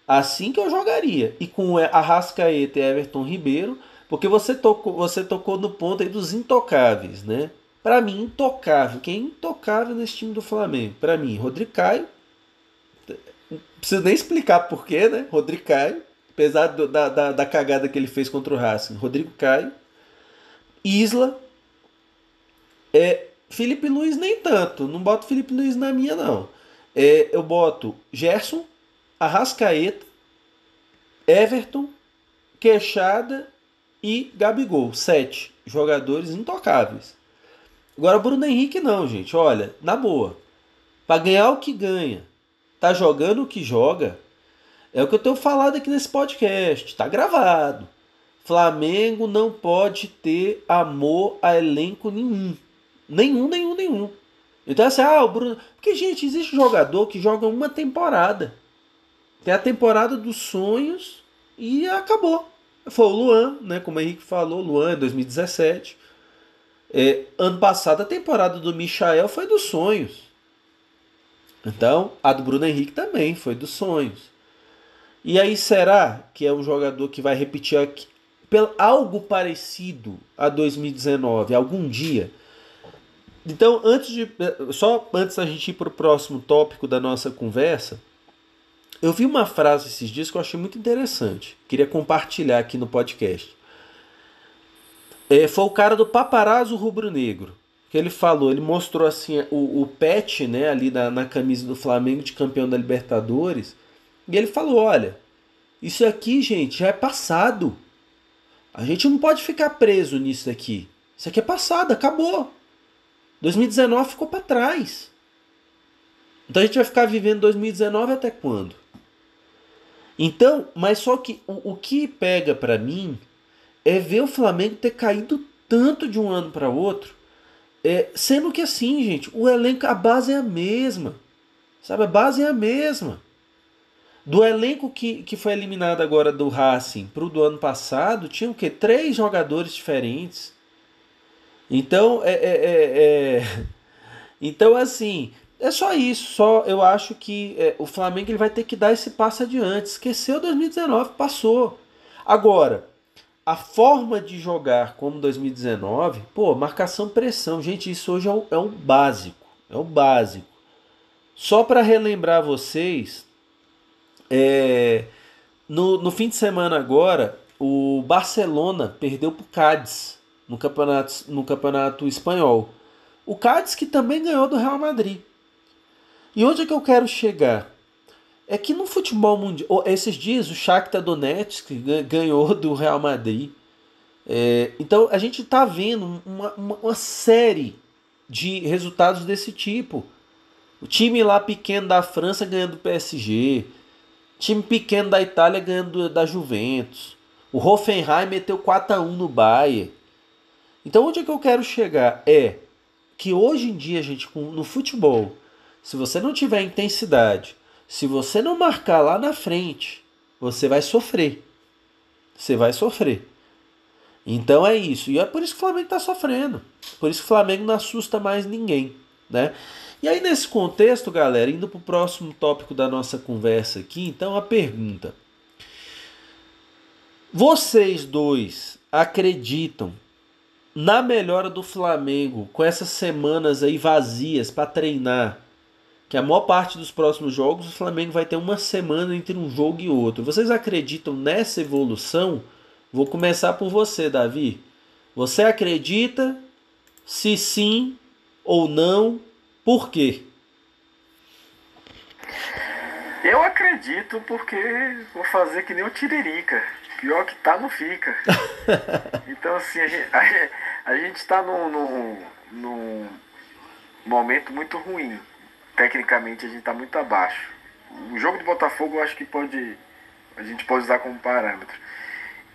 Assim que eu jogaria. E com Arrascaeta e Everton Ribeiro, porque você tocou, você tocou no ponto aí dos intocáveis, né? Para mim, intocável. Quem é intocável nesse time do Flamengo? Para mim, Rodrigo Caio. Não preciso nem explicar porquê, né? Rodrigo Caio. Apesar do, da, da, da, cagada que ele fez contra o Racing. Rodrigo Caio. Isla. É, Felipe Luiz nem tanto. Não boto Felipe Luiz na minha, não. É, eu boto Gerson, Arrascaeta, Everton, Queixada e Gabigol. Sete jogadores intocáveis. Agora Bruno Henrique não, gente. Olha, na boa. Para ganhar o que ganha, tá jogando o que joga, é o que eu tenho falado aqui nesse podcast. Tá gravado. Flamengo não pode ter amor a elenco nenhum. Nenhum, nenhum, nenhum. Então assim, ah, o Bruno. Porque, gente, existe jogador que joga uma temporada. Tem a temporada dos sonhos e acabou. Foi o Luan, né? Como o Henrique falou, Luan em 2017. É, ano passado a temporada do Michael foi dos sonhos. Então, a do Bruno Henrique também foi dos sonhos. E aí, será que é um jogador que vai repetir aqui, algo parecido a 2019, algum dia? Então, antes de. Só antes da gente ir para o próximo tópico da nossa conversa, eu vi uma frase esses dias que eu achei muito interessante. Queria compartilhar aqui no podcast. É, foi o cara do paparazzo rubro-negro que ele falou, ele mostrou assim o, o pet, né, ali na, na camisa do Flamengo de campeão da Libertadores, e ele falou, olha, isso aqui, gente, já é passado. A gente não pode ficar preso nisso aqui. Isso aqui é passado, acabou. 2019 ficou para trás. Então a gente vai ficar vivendo 2019 até quando? Então, mas só que o, o que pega para mim é ver o Flamengo ter caído tanto de um ano para outro é, sendo que assim, gente, o elenco, a base é a mesma. Sabe, a base é a mesma. Do elenco que, que foi eliminado agora do Racing para o do ano passado, tinha o quê? Três jogadores diferentes. Então, é, é, é, é... então assim, é só isso. Só eu acho que é, o Flamengo ele vai ter que dar esse passo adiante. Esqueceu 2019, passou. Agora, a forma de jogar como 2019, pô, marcação pressão, gente, isso hoje é um, é um básico, é um básico. Só para relembrar vocês, é, no, no fim de semana agora, o Barcelona perdeu para o Cádiz no campeonato, no campeonato espanhol. O Cádiz que também ganhou do Real Madrid. E onde é que eu quero chegar? É que no futebol mundial, esses dias o Shakhtar Donetsk ganhou do Real Madrid. É, então a gente está vendo uma, uma, uma, série de resultados desse tipo. O time lá pequeno da França ganhando do PSG, time pequeno da Itália ganhando da Juventus. O Hoffenheim meteu 4 a 1 no Bayern. Então onde é que eu quero chegar é que hoje em dia, gente, no futebol, se você não tiver intensidade, se você não marcar lá na frente, você vai sofrer. Você vai sofrer. Então é isso. E é por isso que o Flamengo está sofrendo. Por isso que o Flamengo não assusta mais ninguém. Né? E aí, nesse contexto, galera, indo para o próximo tópico da nossa conversa aqui, então a pergunta. Vocês dois acreditam na melhora do Flamengo com essas semanas aí vazias para treinar que a maior parte dos próximos jogos o Flamengo vai ter uma semana entre um jogo e outro. Vocês acreditam nessa evolução? Vou começar por você, Davi. Você acredita? Se sim ou não, por quê? Eu acredito porque vou fazer que nem o Tiririca. Pior que tá, não fica. então, assim, a gente, a, a gente tá num, num, num momento muito ruim tecnicamente a gente está muito abaixo. O jogo do Botafogo eu acho que pode a gente pode usar como parâmetro.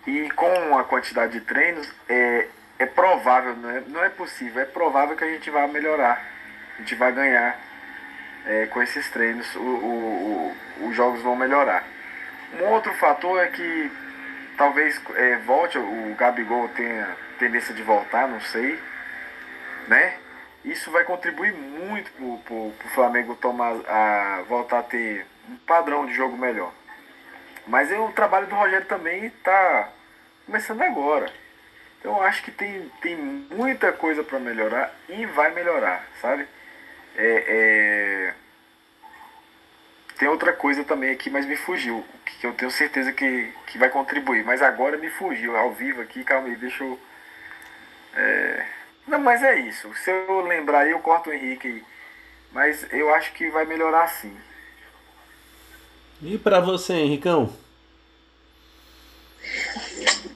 E com a quantidade de treinos, é, é provável, não é, não é possível, é provável que a gente vá melhorar. A gente vai ganhar é, com esses treinos, o, o, o, os jogos vão melhorar. Um outro fator é que talvez é, volte, o Gabigol tenha tendência de voltar, não sei, né? Isso vai contribuir muito para o Flamengo tomar, a, voltar a ter um padrão de jogo melhor. Mas o trabalho do Rogério também está começando agora. Então acho que tem, tem muita coisa para melhorar e vai melhorar, sabe? É, é... Tem outra coisa também aqui, mas me fugiu. Que eu tenho certeza que, que vai contribuir. Mas agora me fugiu, ao vivo aqui. Calma aí, deixa eu. É... Não, mas é isso. Se eu lembrar aí, eu corto o Henrique aí. Mas eu acho que vai melhorar sim. E para você, Henricão?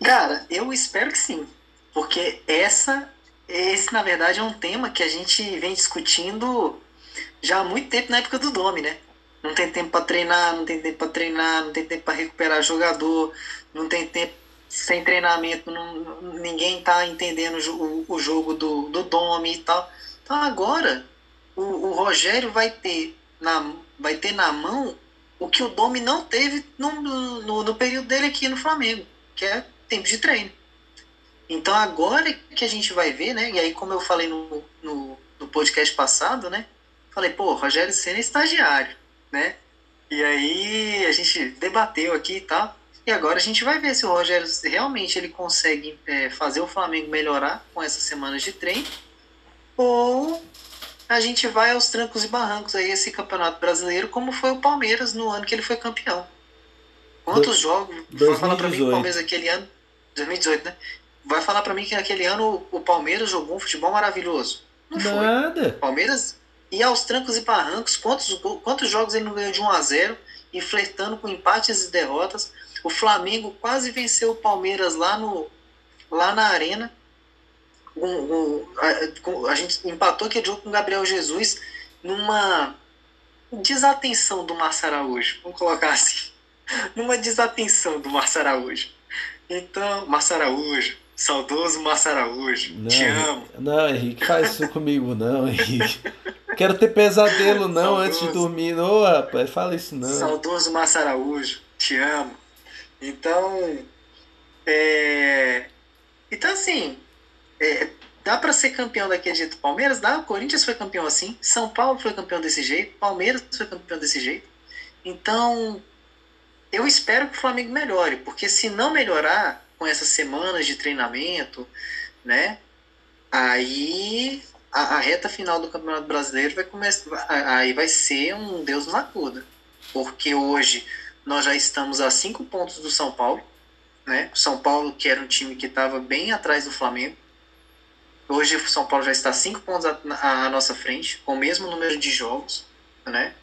Cara, eu espero que sim. Porque essa, esse na verdade é um tema que a gente vem discutindo já há muito tempo na época do Dome, né? Não tem tempo para treinar, não tem tempo para treinar, não tem tempo para recuperar jogador, não tem tempo sem treinamento, não, ninguém tá entendendo o, o jogo do, do Domi e tal. Então agora o, o Rogério vai ter, na, vai ter na mão o que o Domi não teve no, no, no período dele aqui no Flamengo, que é tempo de treino. Então agora que a gente vai ver, né? E aí, como eu falei no, no, no podcast passado, né? Falei, pô, Rogério Senna é estagiário, né? E aí a gente debateu aqui e tal. E agora a gente vai ver se o Rogério realmente ele consegue é, fazer o Flamengo melhorar com essas semanas de treino. Ou a gente vai aos trancos e barrancos aí esse campeonato brasileiro, como foi o Palmeiras no ano que ele foi campeão. Quantos Do, jogos? 2018. Vai falar pra mim que o Palmeiras aquele ano. 2018, né? Vai falar pra mim que aquele ano o Palmeiras jogou um futebol maravilhoso. Não Nada. foi. Palmeiras ia aos trancos e barrancos. Quantos, quantos jogos ele não ganhou de 1 a 0 e flertando com empates e derrotas. O Flamengo quase venceu o Palmeiras lá, no, lá na arena. Um, um, a, a, gente empatou aquele jogo com o Gabriel Jesus numa desatenção do Márcio Araújo. Vamos colocar assim. numa desatenção do Márcio Araújo. Então, Márcio Araújo, saudoso Márcio Araújo, não, te amo. Não, Henrique, faz isso comigo não, Henrique. Quero ter pesadelo não saudoso, antes de dormir. Ô, rapaz, fala isso não. Saudoso Márcio Araújo, te amo. Então, é... Então, assim, é... dá para ser campeão daquele jeito. Palmeiras dá, o Corinthians foi campeão assim, São Paulo foi campeão desse jeito, Palmeiras foi campeão desse jeito. Então, eu espero que o Flamengo melhore, porque se não melhorar com essas semanas de treinamento, né, aí a, a reta final do Campeonato Brasileiro vai começar, aí vai ser um Deus na cuda, porque hoje nós já estamos a cinco pontos do São Paulo, né? O São Paulo que era um time que estava bem atrás do Flamengo, hoje o São Paulo já está cinco pontos à nossa frente, com o mesmo número de jogos, né?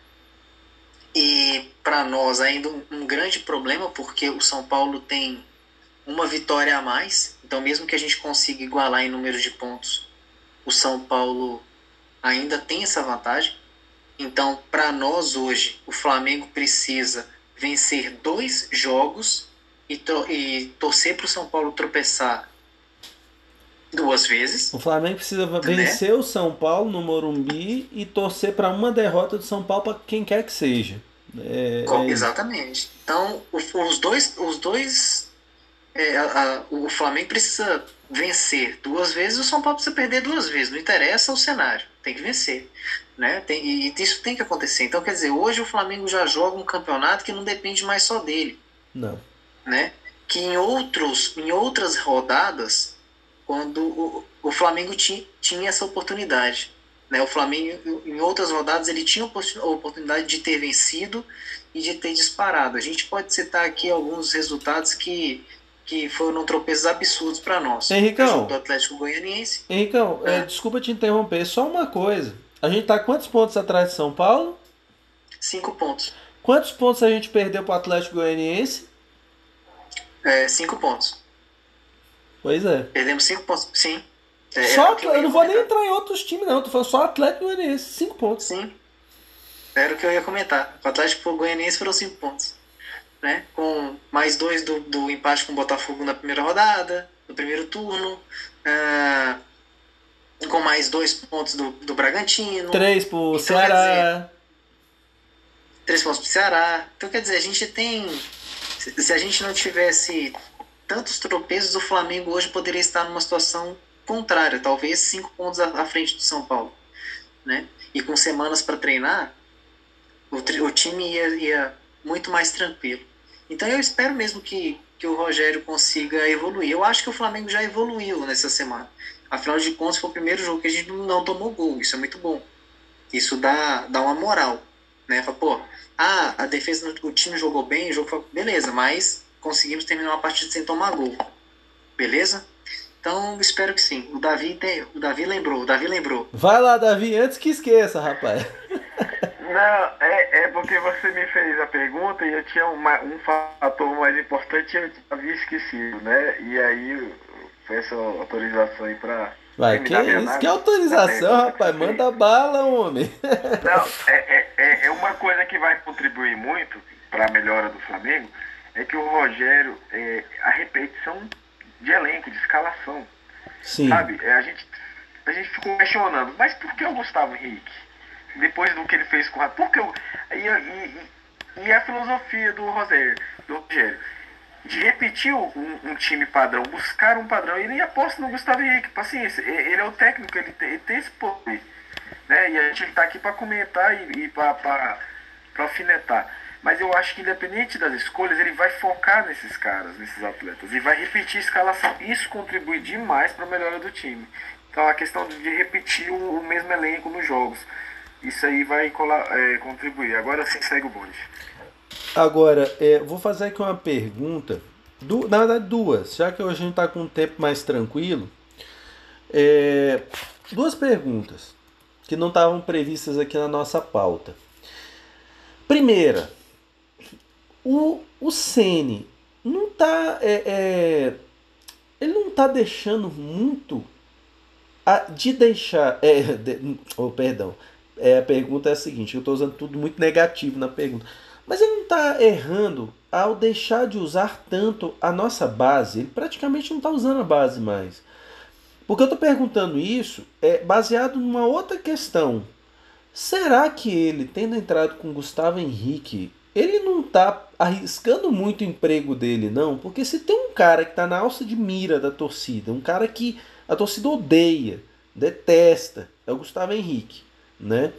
E para nós ainda um, um, grande problema, porque o São Paulo tem uma vitória a mais, então mesmo que a gente consiga igualar em número de pontos, o São Paulo ainda tem essa vantagem. Então, para nós hoje, o Flamengo precisa vencer dois jogos e, e torcer para o São Paulo tropeçar duas vezes. O Flamengo precisa né? vencer o São Paulo no Morumbi e torcer para uma derrota do São Paulo para quem quer que seja. É, é Exatamente. Então, os dois, os dois é, a, a, o Flamengo precisa vencer duas vezes, o São Paulo precisa perder duas vezes. Não interessa o cenário, tem que vencer. Né? Tem, e isso tem que acontecer. Então, quer dizer, hoje o Flamengo já joga um campeonato que não depende mais só dele. Não. Né? Que em, outros, em outras rodadas, quando o, o Flamengo tinha, tinha essa oportunidade. Né? O Flamengo, em outras rodadas, ele tinha a oportunidade de ter vencido e de ter disparado. A gente pode citar aqui alguns resultados que, que foram tropeços absurdos para nós. Henricão, do Atlético Goianiense. Henricão, é. É, desculpa te interromper, só uma coisa. A gente está quantos pontos atrás de São Paulo? Cinco pontos. Quantos pontos a gente perdeu para o Atlético Goianiense? É, cinco pontos. Pois é. Perdemos cinco pontos, sim. É, só eu, eu não vou nem entrar em outros times, não. Tô falando só Atlético Goianiense, cinco pontos. Sim. Era o que eu ia comentar. O Atlético Goianiense foram cinco pontos. Né? Com mais dois do, do empate com o Botafogo na primeira rodada, no primeiro turno. Uh, com mais dois pontos do, do Bragantino. Três pro então, Ceará. Dizer, três pontos pro Ceará. Então, quer dizer, a gente tem. Se, se a gente não tivesse tantos tropeços, o Flamengo hoje poderia estar numa situação contrária, talvez cinco pontos à, frente do São Paulo. Né? E com semanas para treinar, o, o time ia, ia muito mais tranquilo. Então eu espero mesmo que, que o Rogério consiga evoluir. Eu acho que o Flamengo já evoluiu nessa semana. Afinal de contas, foi o primeiro jogo que a gente não tomou gol. Isso é muito bom. Isso dá, dá uma moral. Né? Fala, pô, ah, a defesa, o time jogou bem, o jogo foi. Beleza, mas conseguimos terminar uma partida sem tomar gol. Beleza? Então, espero que sim. O Davi tem, o Davi lembrou, o Davi lembrou. Vai lá, Davi, antes que esqueça, rapaz. Não, é, é porque você me fez a pergunta e eu tinha uma, um fator mais importante e eu havia esquecido, né? E aí foi essa autorização aí pra. Vai, que isso? Que autorização, rapaz? Manda bala, homem. Não, é, é, é uma coisa que vai contribuir muito para a melhora do Flamengo é que o Rogério, é, a repetição de elenco, de escalação. Sim. Sabe? É, a, gente, a gente ficou questionando, mas por que o Gustavo Henrique? Depois do que ele fez com o Por que eu, e, e, e a filosofia do Rogério, do Rogério de repetir um, um, time padrão, buscar um padrão. Ele aposta no Gustavo Henrique, paciência. Ele é o técnico, ele tem, ele tem esse poder. Né? E a gente está aqui para comentar e, e para alfinetar. Mas eu acho que independente das escolhas, ele vai focar nesses caras, nesses atletas, e vai repetir a escalação. Isso contribui demais para a melhora do time. Então a questão de repetir o, o mesmo elenco nos jogos. Isso aí vai é, contribuir. Agora sim segue o bonde. Agora, é, vou fazer aqui uma pergunta. Du, na verdade, duas. Já que hoje a gente está com um tempo mais tranquilo. É, duas perguntas que não estavam previstas aqui na nossa pauta. Primeira, o, o Sene não tá. É, é, ele não tá deixando muito a, de deixar. É, de, oh, perdão. É, a pergunta é a seguinte: eu estou usando tudo muito negativo na pergunta. Mas ele não está errando ao deixar de usar tanto a nossa base. Ele praticamente não está usando a base mais. Porque eu estou perguntando isso é baseado numa outra questão. Será que ele, tendo entrado com Gustavo Henrique, ele não está arriscando muito o emprego dele, não? Porque se tem um cara que está na alça de mira da torcida, um cara que a torcida odeia, detesta, é o Gustavo Henrique, né?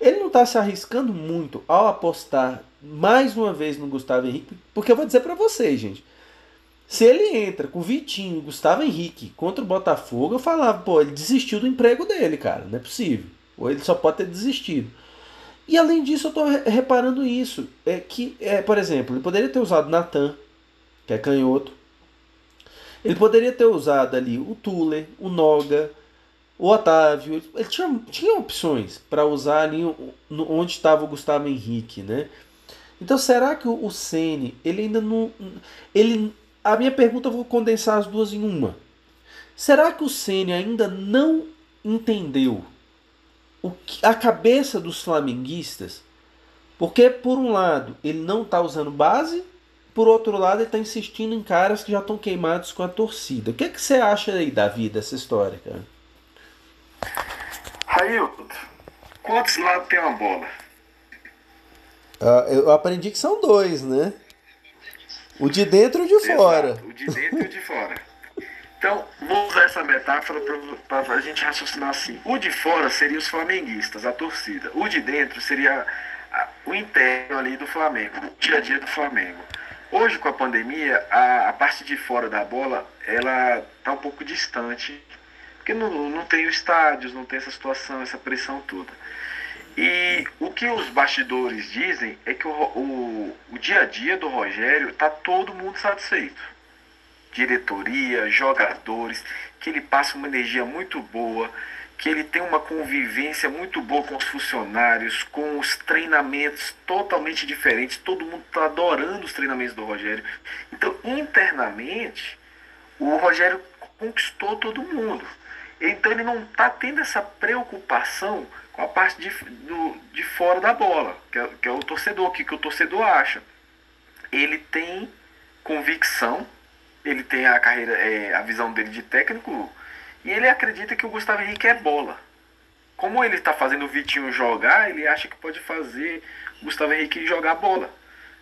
Ele não está se arriscando muito ao apostar mais uma vez no Gustavo Henrique, porque eu vou dizer para vocês, gente. Se ele entra com Vitinho e Gustavo Henrique contra o Botafogo, eu falava, pô, ele desistiu do emprego dele, cara. Não é possível. Ou ele só pode ter desistido. E além disso, eu estou reparando isso. É que, é, por exemplo, ele poderia ter usado Natan, que é canhoto. Ele poderia ter usado ali o Tuller, o Noga, o Otávio. Ele tinha, tinha opções para usar ali onde estava o Gustavo Henrique, né? Então será que o Ceni ele ainda não ele a minha pergunta eu vou condensar as duas em uma. Será que o Ceni ainda não entendeu o que, a cabeça dos flamenguistas? Porque por um lado ele não está usando base, por outro lado ele está insistindo em caras que já estão queimados com a torcida. O que, é que você acha aí, Davi, dessa história, cara? Railton, quantos lados tem uma bola? Uh, eu aprendi que são dois, né? O de dentro e o de Exato, fora. O de dentro e o de fora. Então, vou usar essa metáfora para a gente raciocinar assim. O de fora seria os flamenguistas, a torcida. O de dentro seria a, o interno ali do Flamengo, o dia a dia do Flamengo. Hoje, com a pandemia, a, a parte de fora da bola, ela está um pouco distante, porque não, não tem estádios, não tem essa situação, essa pressão toda. E o que os bastidores dizem é que o, o, o dia a dia do Rogério tá todo mundo satisfeito. Diretoria, jogadores, que ele passa uma energia muito boa, que ele tem uma convivência muito boa com os funcionários, com os treinamentos totalmente diferentes. Todo mundo está adorando os treinamentos do Rogério. Então, internamente, o Rogério conquistou todo mundo. Então, ele não está tendo essa preocupação a parte de, do, de fora da bola, que é, que é o torcedor, o que, que o torcedor acha. Ele tem convicção, ele tem a carreira, é, a visão dele de técnico, e ele acredita que o Gustavo Henrique é bola. Como ele está fazendo o Vitinho jogar, ele acha que pode fazer o Gustavo Henrique jogar bola,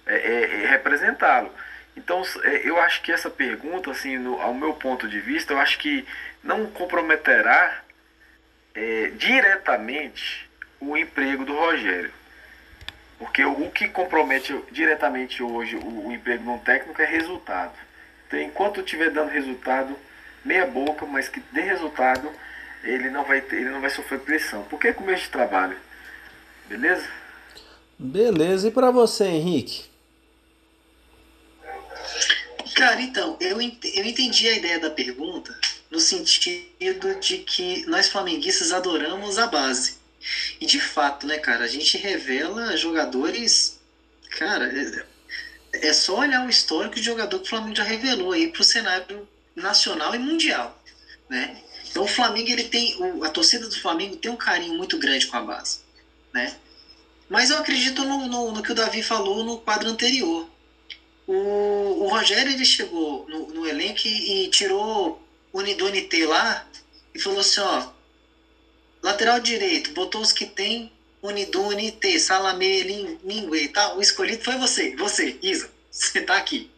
é, é, é representá-lo. Então, é, eu acho que essa pergunta, assim, no, ao meu ponto de vista, eu acho que não comprometerá é, diretamente o emprego do Rogério. Porque o que compromete diretamente hoje o, o emprego um técnico é resultado. Então, enquanto estiver dando resultado, meia boca, mas que dê resultado, ele não vai, ter, ele não vai sofrer pressão. Porque é começo de trabalho. Beleza? Beleza. E para você, Henrique? Cara, então, eu, eu entendi a ideia da pergunta no sentido de que nós flamenguistas adoramos a base. E de fato, né, cara, a gente revela jogadores. Cara, é, é só olhar o histórico de jogador que o Flamengo já revelou aí pro cenário nacional e mundial, né? Então o Flamengo ele tem a torcida do Flamengo tem um carinho muito grande com a base, né? Mas eu acredito no, no, no que o Davi falou no quadro anterior. O, o Rogério ele chegou no, no elenco e, e tirou Unidone T lá e falou assim, ó, lateral direito, botou os que tem Unidone T, Salamé, Lingue e tal. O escolhido foi você, você, Isa, você tá aqui.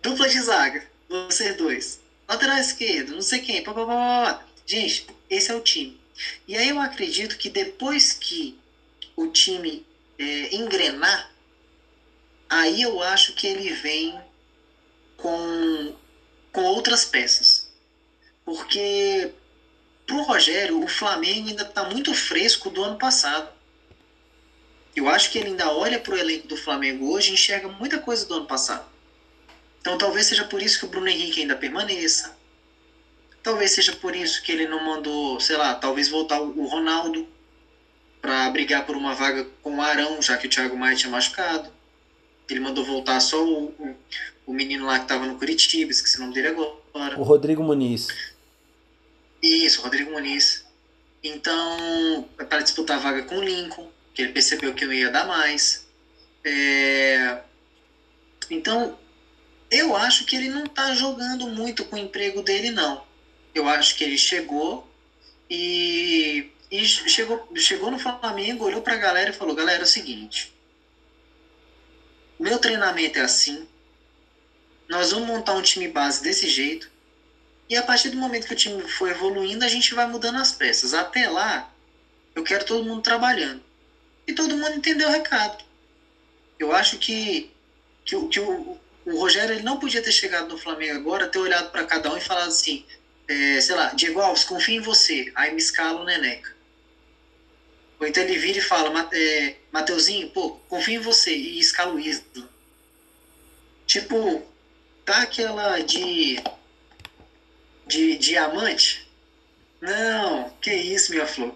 Dupla de zaga, vocês dois. Lateral esquerdo, não sei quem, pá, pá, pá. Gente, esse é o time. E aí eu acredito que depois que o time é, engrenar, aí eu acho que ele vem com, com outras peças. Porque pro Rogério, o Flamengo ainda está muito fresco do ano passado. Eu acho que ele ainda olha pro elenco do Flamengo hoje e enxerga muita coisa do ano passado. Então talvez seja por isso que o Bruno Henrique ainda permaneça. Talvez seja por isso que ele não mandou, sei lá, talvez voltar o Ronaldo para brigar por uma vaga com o Arão, já que o Thiago Maia tinha machucado. Ele mandou voltar só o, o, o menino lá que estava no Curitiba, esqueci o nome dele agora. O Rodrigo Muniz. Isso, Rodrigo Muniz. Então, é para disputar a vaga com o Lincoln, que ele percebeu que não ia dar mais. É... Então, eu acho que ele não está jogando muito com o emprego dele, não. Eu acho que ele chegou e, e chegou, chegou no Flamengo, olhou para a galera e falou: galera, é o seguinte. Meu treinamento é assim. Nós vamos montar um time base desse jeito. E a partir do momento que o time for evoluindo, a gente vai mudando as peças. Até lá, eu quero todo mundo trabalhando. E todo mundo entendeu o recado. Eu acho que, que, que o, o Rogério ele não podia ter chegado no Flamengo agora, ter olhado para cada um e falado assim: é, sei lá, Diego Alves, confio em você. Aí me escala o Neneca. Ou então ele vira e fala: é, Mateuzinho, pô, confio em você. E escala o Isla. Tipo, tá aquela de. de diamante? Não, que isso, minha flor.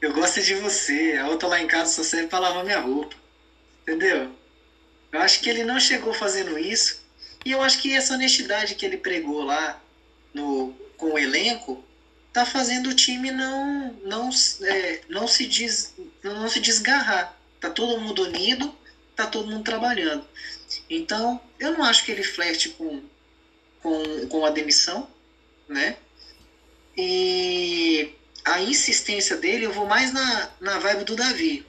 Eu gosto de você. A outra lá em casa só serve pra lavar minha roupa. Entendeu? Eu acho que ele não chegou fazendo isso. E eu acho que essa honestidade que ele pregou lá no, com o elenco tá fazendo o time não, não, é, não, se, des, não se desgarrar. Tá todo mundo unido, tá todo mundo trabalhando. Então, eu não acho que ele flerte com, com, com a demissão, né? E a insistência dele, eu vou mais na, na vibe do Davi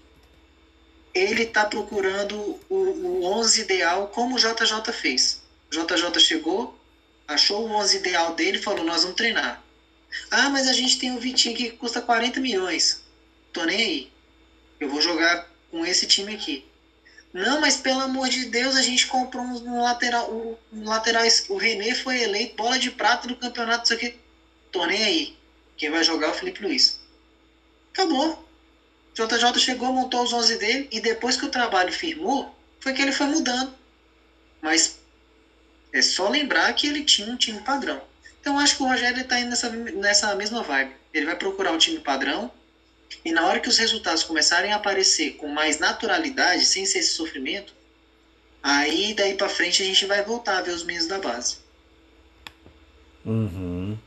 ele está procurando o, o 11 ideal como o JJ fez. O JJ chegou, achou o 11 ideal dele e falou: Nós vamos treinar. Ah, mas a gente tem o Vitinho que custa 40 milhões. Tô nem aí. Eu vou jogar com esse time aqui. Não, mas pelo amor de Deus, a gente comprou um lateral. Um lateral o René foi eleito bola de prata do campeonato. Isso aqui. Tô nem aí. Quem vai jogar é o Felipe Luiz. Acabou. JJ chegou, montou os 11 dele e depois que o trabalho firmou, foi que ele foi mudando. Mas é só lembrar que ele tinha um time padrão. Então acho que o Rogério está indo nessa, nessa mesma vibe. Ele vai procurar um time padrão e na hora que os resultados começarem a aparecer com mais naturalidade, sem ser esse sofrimento, aí daí para frente a gente vai voltar a ver os meios da base. Uhum.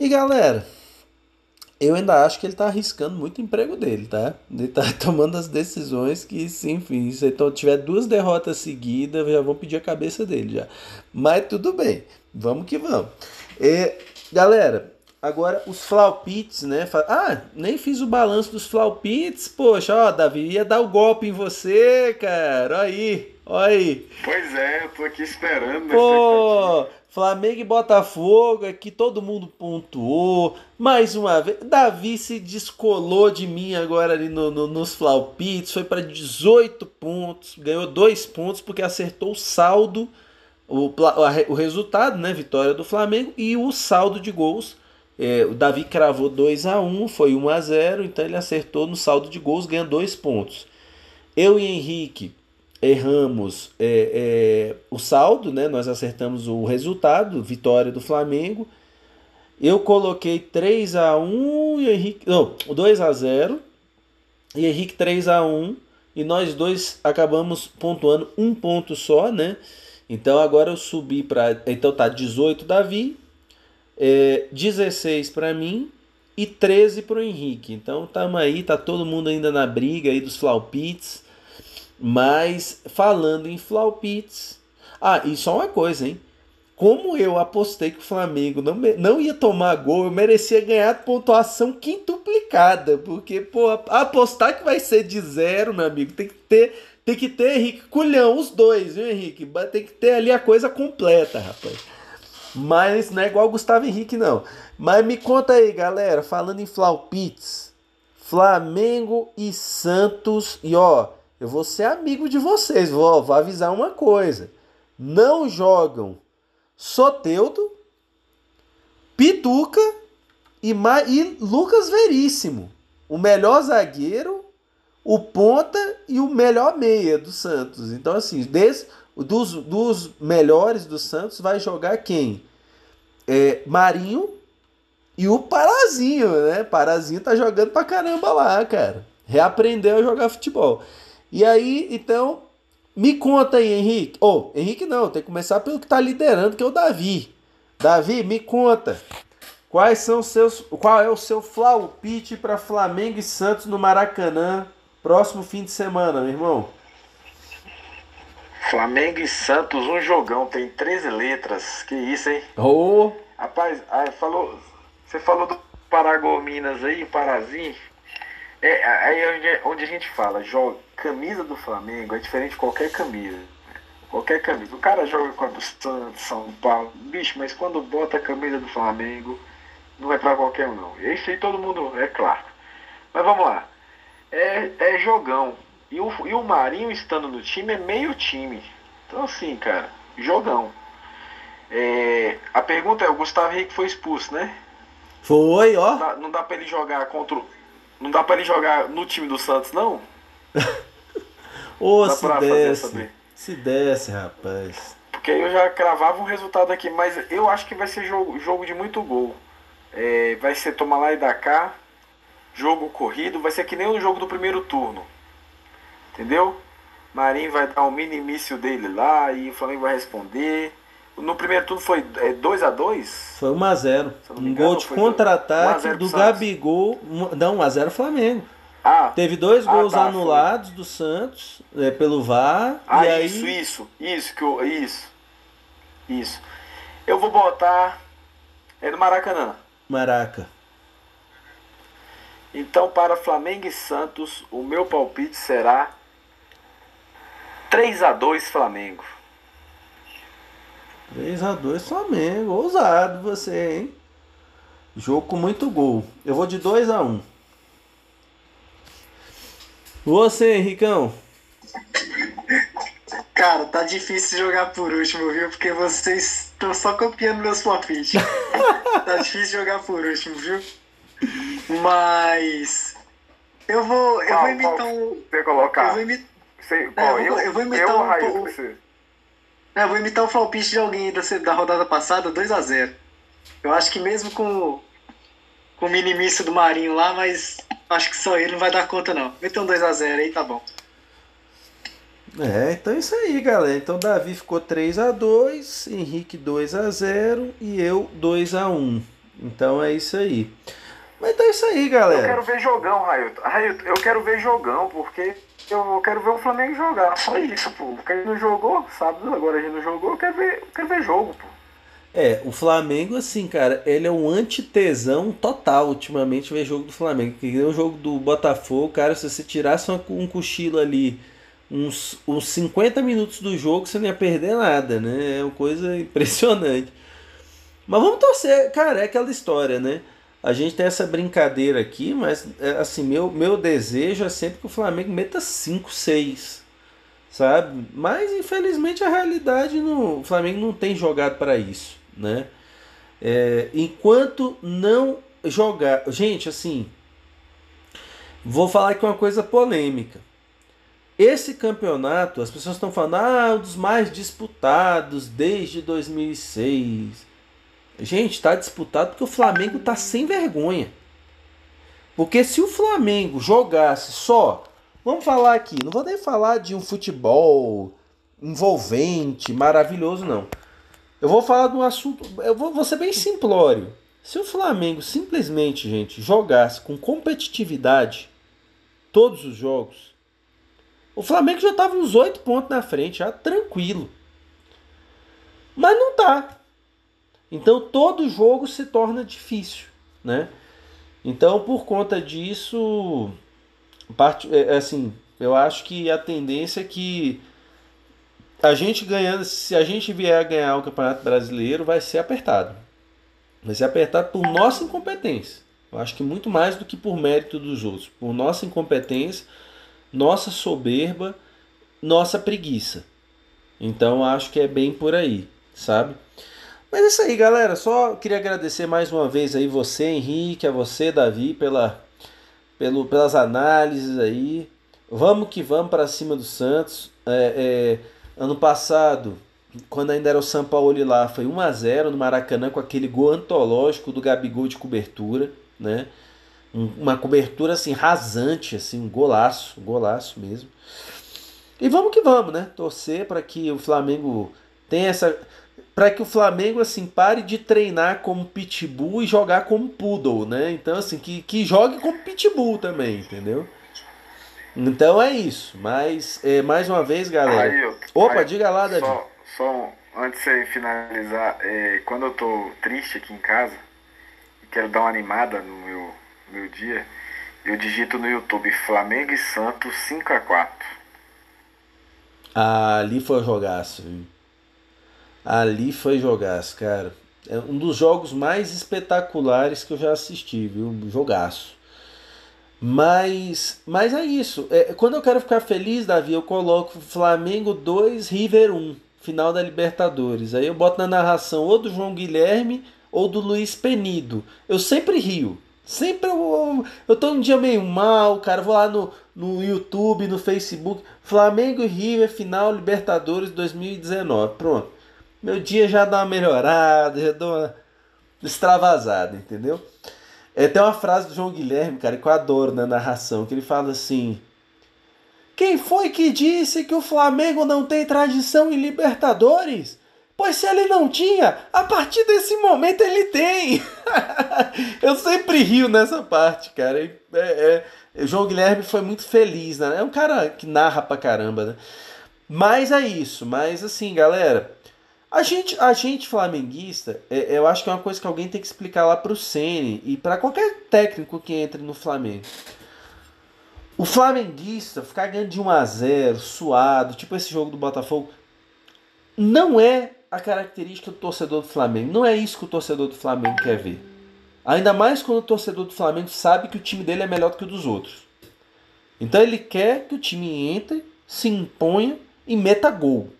E galera, eu ainda acho que ele tá arriscando muito o emprego dele, tá? Ele tá tomando as decisões que, sim, enfim, se tiver duas derrotas seguidas, já vão pedir a cabeça dele já. Mas tudo bem, vamos que vamos. E, galera, agora os flaupits, né? Ah, nem fiz o balanço dos flaupits. Poxa, ó, Davi, ia dar o golpe em você, cara. Olha aí, olha aí. Pois é, eu tô aqui esperando. Pô, Flamengo e Botafogo, aqui todo mundo pontuou. Mais uma vez, Davi se descolou de mim agora ali no, no nos Flaupites, foi para 18 pontos, ganhou dois pontos porque acertou o saldo, o, o resultado, né? Vitória do Flamengo e o saldo de gols. É, o Davi cravou 2 a 1 foi 1 a 0 então ele acertou no saldo de gols, ganha dois pontos. Eu e Henrique erramos é, é, o saldo, né? nós acertamos o resultado, vitória do Flamengo. Eu coloquei 3 a 1 e Henrique. Não, 2 a 0 e Henrique 3 a 1 e nós dois acabamos pontuando um ponto só, né? Então agora eu subi para. Então tá 18 Davi, é, 16 para mim e 13 para o Henrique. Então tamo aí, tá todo mundo ainda na briga aí dos Flaupits. Mas falando em Flaupits. Ah, e só uma coisa, hein? Como eu apostei que o Flamengo não, não ia tomar gol, eu merecia ganhar pontuação quintuplicada. Porque, pô, apostar que vai ser de zero, meu amigo, tem que ter, tem que ter, Henrique, culhão, os dois, viu, Henrique? Tem que ter ali a coisa completa, rapaz. Mas não é igual o Gustavo Henrique, não. Mas me conta aí, galera, falando em Flaupits, Flamengo e Santos. E ó, eu vou ser amigo de vocês, vou, vou avisar uma coisa. Não jogam Soteudo, Pituca e, Ma e Lucas Veríssimo. O melhor zagueiro, o ponta e o melhor meia do Santos. Então, assim, des, dos, dos melhores do Santos vai jogar quem? É, Marinho e o Parazinho, né? Parazinho tá jogando pra caramba lá, cara. Reaprendeu a jogar futebol. E aí, então, me conta aí, Henrique. Ou, oh, Henrique não, tem que começar pelo que tá liderando, que é o Davi. Davi, me conta. Quais são seus, qual é o seu flaupite para Flamengo e Santos no Maracanã próximo fim de semana, meu irmão? Flamengo e Santos, um jogão, tem 13 letras. Que isso, hein? Oh. Rapaz, aí falou, você falou do Paragominas aí, o Parazinho. É, aí é onde, onde a gente fala, joga, camisa do Flamengo é diferente de qualquer camisa. Qualquer camisa. O cara joga com a do Santos, São Paulo. Bicho, mas quando bota a camisa do Flamengo, não é pra qualquer um não. Isso aí todo mundo é claro. Mas vamos lá. É, é jogão. E o, e o Marinho estando no time é meio time. Então assim, cara, jogão. É, a pergunta é, o Gustavo Henrique foi expulso, né? Foi, ó. Não dá, não dá pra ele jogar contra. Não dá pra ele jogar no time do Santos, não? Ô, se desce. Se desce, rapaz. Porque aí eu já cravava um resultado aqui, mas eu acho que vai ser jogo, jogo de muito gol. É, vai ser tomar lá e dar cá, jogo corrido, vai ser que nem o jogo do primeiro turno. Entendeu? Marinho vai dar um mini míssil dele lá e o Flamengo vai responder. No primeiro turno foi 2 é, a 2 Foi 1x0. Um gol de contra-ataque do Gabigol. Não, 1x0 Flamengo. Ah, Teve dois ah, gols tá, anulados foi. do Santos é, pelo VAR. Ah, e isso, aí... isso, isso, que eu, isso. Isso. Eu vou botar. É no Maracanã. Maraca. Então, para Flamengo e Santos, o meu palpite será 3 a 2 Flamengo. 3 a 2 Flamengo. Ousado você, hein? Jogo com muito gol. Eu vou de 2 a 1. Você, Henricão. Cara, tá difícil jogar por último, viu? Porque vocês estão só copiando meus palpites. tá difícil jogar por último, viu? Mas eu vou, eu vou imitar um. Você colocar. Eu vou imitar. Sei, qual, é, eu, eu, vou imitar eu, um. Raio, você. É, eu vou imitar o palpite de alguém da, da rodada passada, 2 a 0 Eu acho que mesmo com, com o minimício do Marinho lá, mas acho que só ele não vai dar conta não. Meteu um 2 a 0 aí, tá bom. É, então é isso aí, galera. Então Davi ficou 3 a 2 Henrique 2 a 0 e eu 2 a 1 Então é isso aí. Isso aí, galera. Eu quero ver jogão, Railton. Railton, eu quero ver jogão, porque eu quero ver o Flamengo jogar. Só isso, pô. Porque ele não jogou, sábado agora a gente não jogou, eu quero ver, eu quero ver jogo, pô. É, o Flamengo, assim, cara, ele é um antitesão total ultimamente ver jogo do Flamengo. Que é o jogo do Botafogo, cara, se você tirasse um cochilo ali uns, uns 50 minutos do jogo, você não ia perder nada, né? É uma coisa impressionante. Mas vamos torcer, cara, é aquela história, né? A gente tem essa brincadeira aqui, mas é, assim, meu, meu desejo é sempre que o Flamengo meta 5, 6, sabe? Mas infelizmente a realidade no o Flamengo não tem jogado para isso, né? É, enquanto não jogar, gente, assim, vou falar aqui uma coisa polêmica. Esse campeonato, as pessoas estão falando, ah, um dos mais disputados desde 2006. Gente, está disputado porque o Flamengo está sem vergonha. Porque se o Flamengo jogasse só, vamos falar aqui, não vou nem falar de um futebol envolvente, maravilhoso, não. Eu vou falar de um assunto, eu vou, vou ser bem simplório. Se o Flamengo simplesmente, gente, jogasse com competitividade todos os jogos, o Flamengo já estava uns oito pontos na frente, já tranquilo. Mas não tá. Então todo jogo se torna difícil, né? Então por conta disso, parte, é, é, assim, eu acho que a tendência é que a gente ganhando, se a gente vier a ganhar o Campeonato Brasileiro, vai ser apertado. Vai ser apertado por nossa incompetência. Eu acho que muito mais do que por mérito dos outros. Por nossa incompetência, nossa soberba, nossa preguiça. Então acho que é bem por aí, sabe? Mas é isso aí, galera. Só queria agradecer mais uma vez aí você, Henrique, a você, Davi, pela, pelo, pelas análises aí. Vamos que vamos para cima do Santos. É, é, ano passado, quando ainda era o São Paulo lá, foi 1 a 0 no Maracanã com aquele gol antológico do Gabigol de cobertura, né? uma cobertura assim rasante, assim, um golaço, um golaço mesmo. E vamos que vamos, né? Torcer para que o Flamengo tenha essa para que o Flamengo assim pare de treinar como pitbull e jogar como poodle, né? Então assim que, que jogue como pitbull também, entendeu? Então é isso. Mas é, mais uma vez, galera. Aí, Opa, aí, diga lá, Davi. Só, só antes de finalizar, é, quando eu tô triste aqui em casa e quero dar uma animada no meu, meu dia, eu digito no YouTube Flamengo e Santos 5 a 4 ah, ali foi jogaço, viu? Ali foi jogaço, cara. É um dos jogos mais espetaculares que eu já assisti, viu? Jogaço. Mas, mas é isso. É, quando eu quero ficar feliz, Davi, eu coloco Flamengo 2, River 1, final da Libertadores. Aí eu boto na narração ou do João Guilherme ou do Luiz Penido. Eu sempre rio. Sempre eu, eu tô um dia meio mal, cara. Vou lá no, no YouTube, no Facebook. Flamengo e River, final Libertadores 2019. Pronto meu dia já dá uma melhorada, já dou uma extravasada, entendeu? É, tem uma frase do João Guilherme, cara, que eu adoro na narração, que ele fala assim: Quem foi que disse que o Flamengo não tem tradição em Libertadores? Pois se ele não tinha, a partir desse momento ele tem. eu sempre rio nessa parte, cara. É, é, é, João Guilherme foi muito feliz, né? É um cara que narra pra caramba, né? Mas é isso. Mas assim, galera, a gente, a gente flamenguista, é, eu acho que é uma coisa que alguém tem que explicar lá pro Ceni e para qualquer técnico que entre no Flamengo. O flamenguista ficar ganhando de 1 a 0, suado, tipo esse jogo do Botafogo, não é a característica do torcedor do Flamengo. Não é isso que o torcedor do Flamengo quer ver. Ainda mais quando o torcedor do Flamengo sabe que o time dele é melhor do que o dos outros. Então ele quer que o time entre, se imponha e meta gol.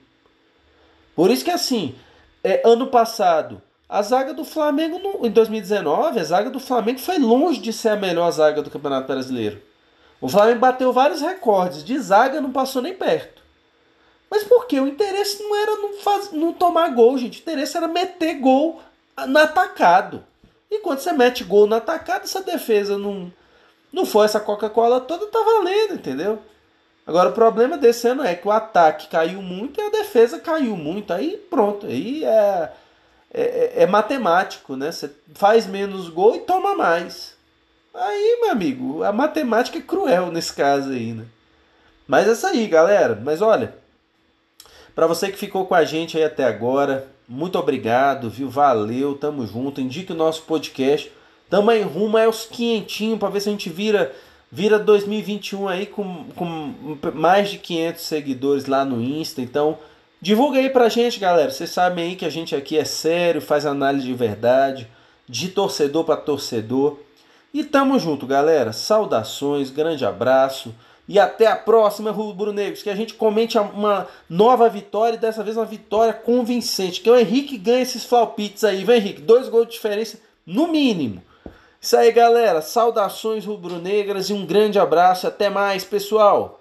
Por isso que assim, é, ano passado, a zaga do Flamengo no, em 2019, a zaga do Flamengo foi longe de ser a melhor zaga do Campeonato Brasileiro. O Flamengo bateu vários recordes, de zaga não passou nem perto. Mas por quê? O interesse não era não, faz, não tomar gol, gente. O interesse era meter gol no atacado. E quando você mete gol no atacado, essa defesa não, não foi essa Coca-Cola toda, tá valendo, entendeu? Agora o problema desse ano é que o ataque caiu muito e a defesa caiu muito. Aí pronto, aí é, é, é matemático, né? Você faz menos gol e toma mais. Aí, meu amigo, a matemática é cruel nesse caso aí, né? Mas é isso aí, galera. Mas olha, para você que ficou com a gente aí até agora, muito obrigado, viu? Valeu, tamo junto. Indique o nosso podcast. Tamo aí rumo aos quinhentinho para ver se a gente vira vira 2021 aí com, com mais de 500 seguidores lá no Insta. Então, divulga aí pra gente, galera. Vocês sabem aí que a gente aqui é sério, faz análise de verdade, de torcedor para torcedor. E tamo junto, galera. Saudações, grande abraço. E até a próxima, Rubro Negros. Que a gente comente uma nova vitória. E dessa vez uma vitória convincente. Que o Henrique ganha esses palpites aí. Vem, Henrique. Dois gols de diferença no mínimo. Isso aí, galera. Saudações rubro-negras e um grande abraço. Até mais, pessoal.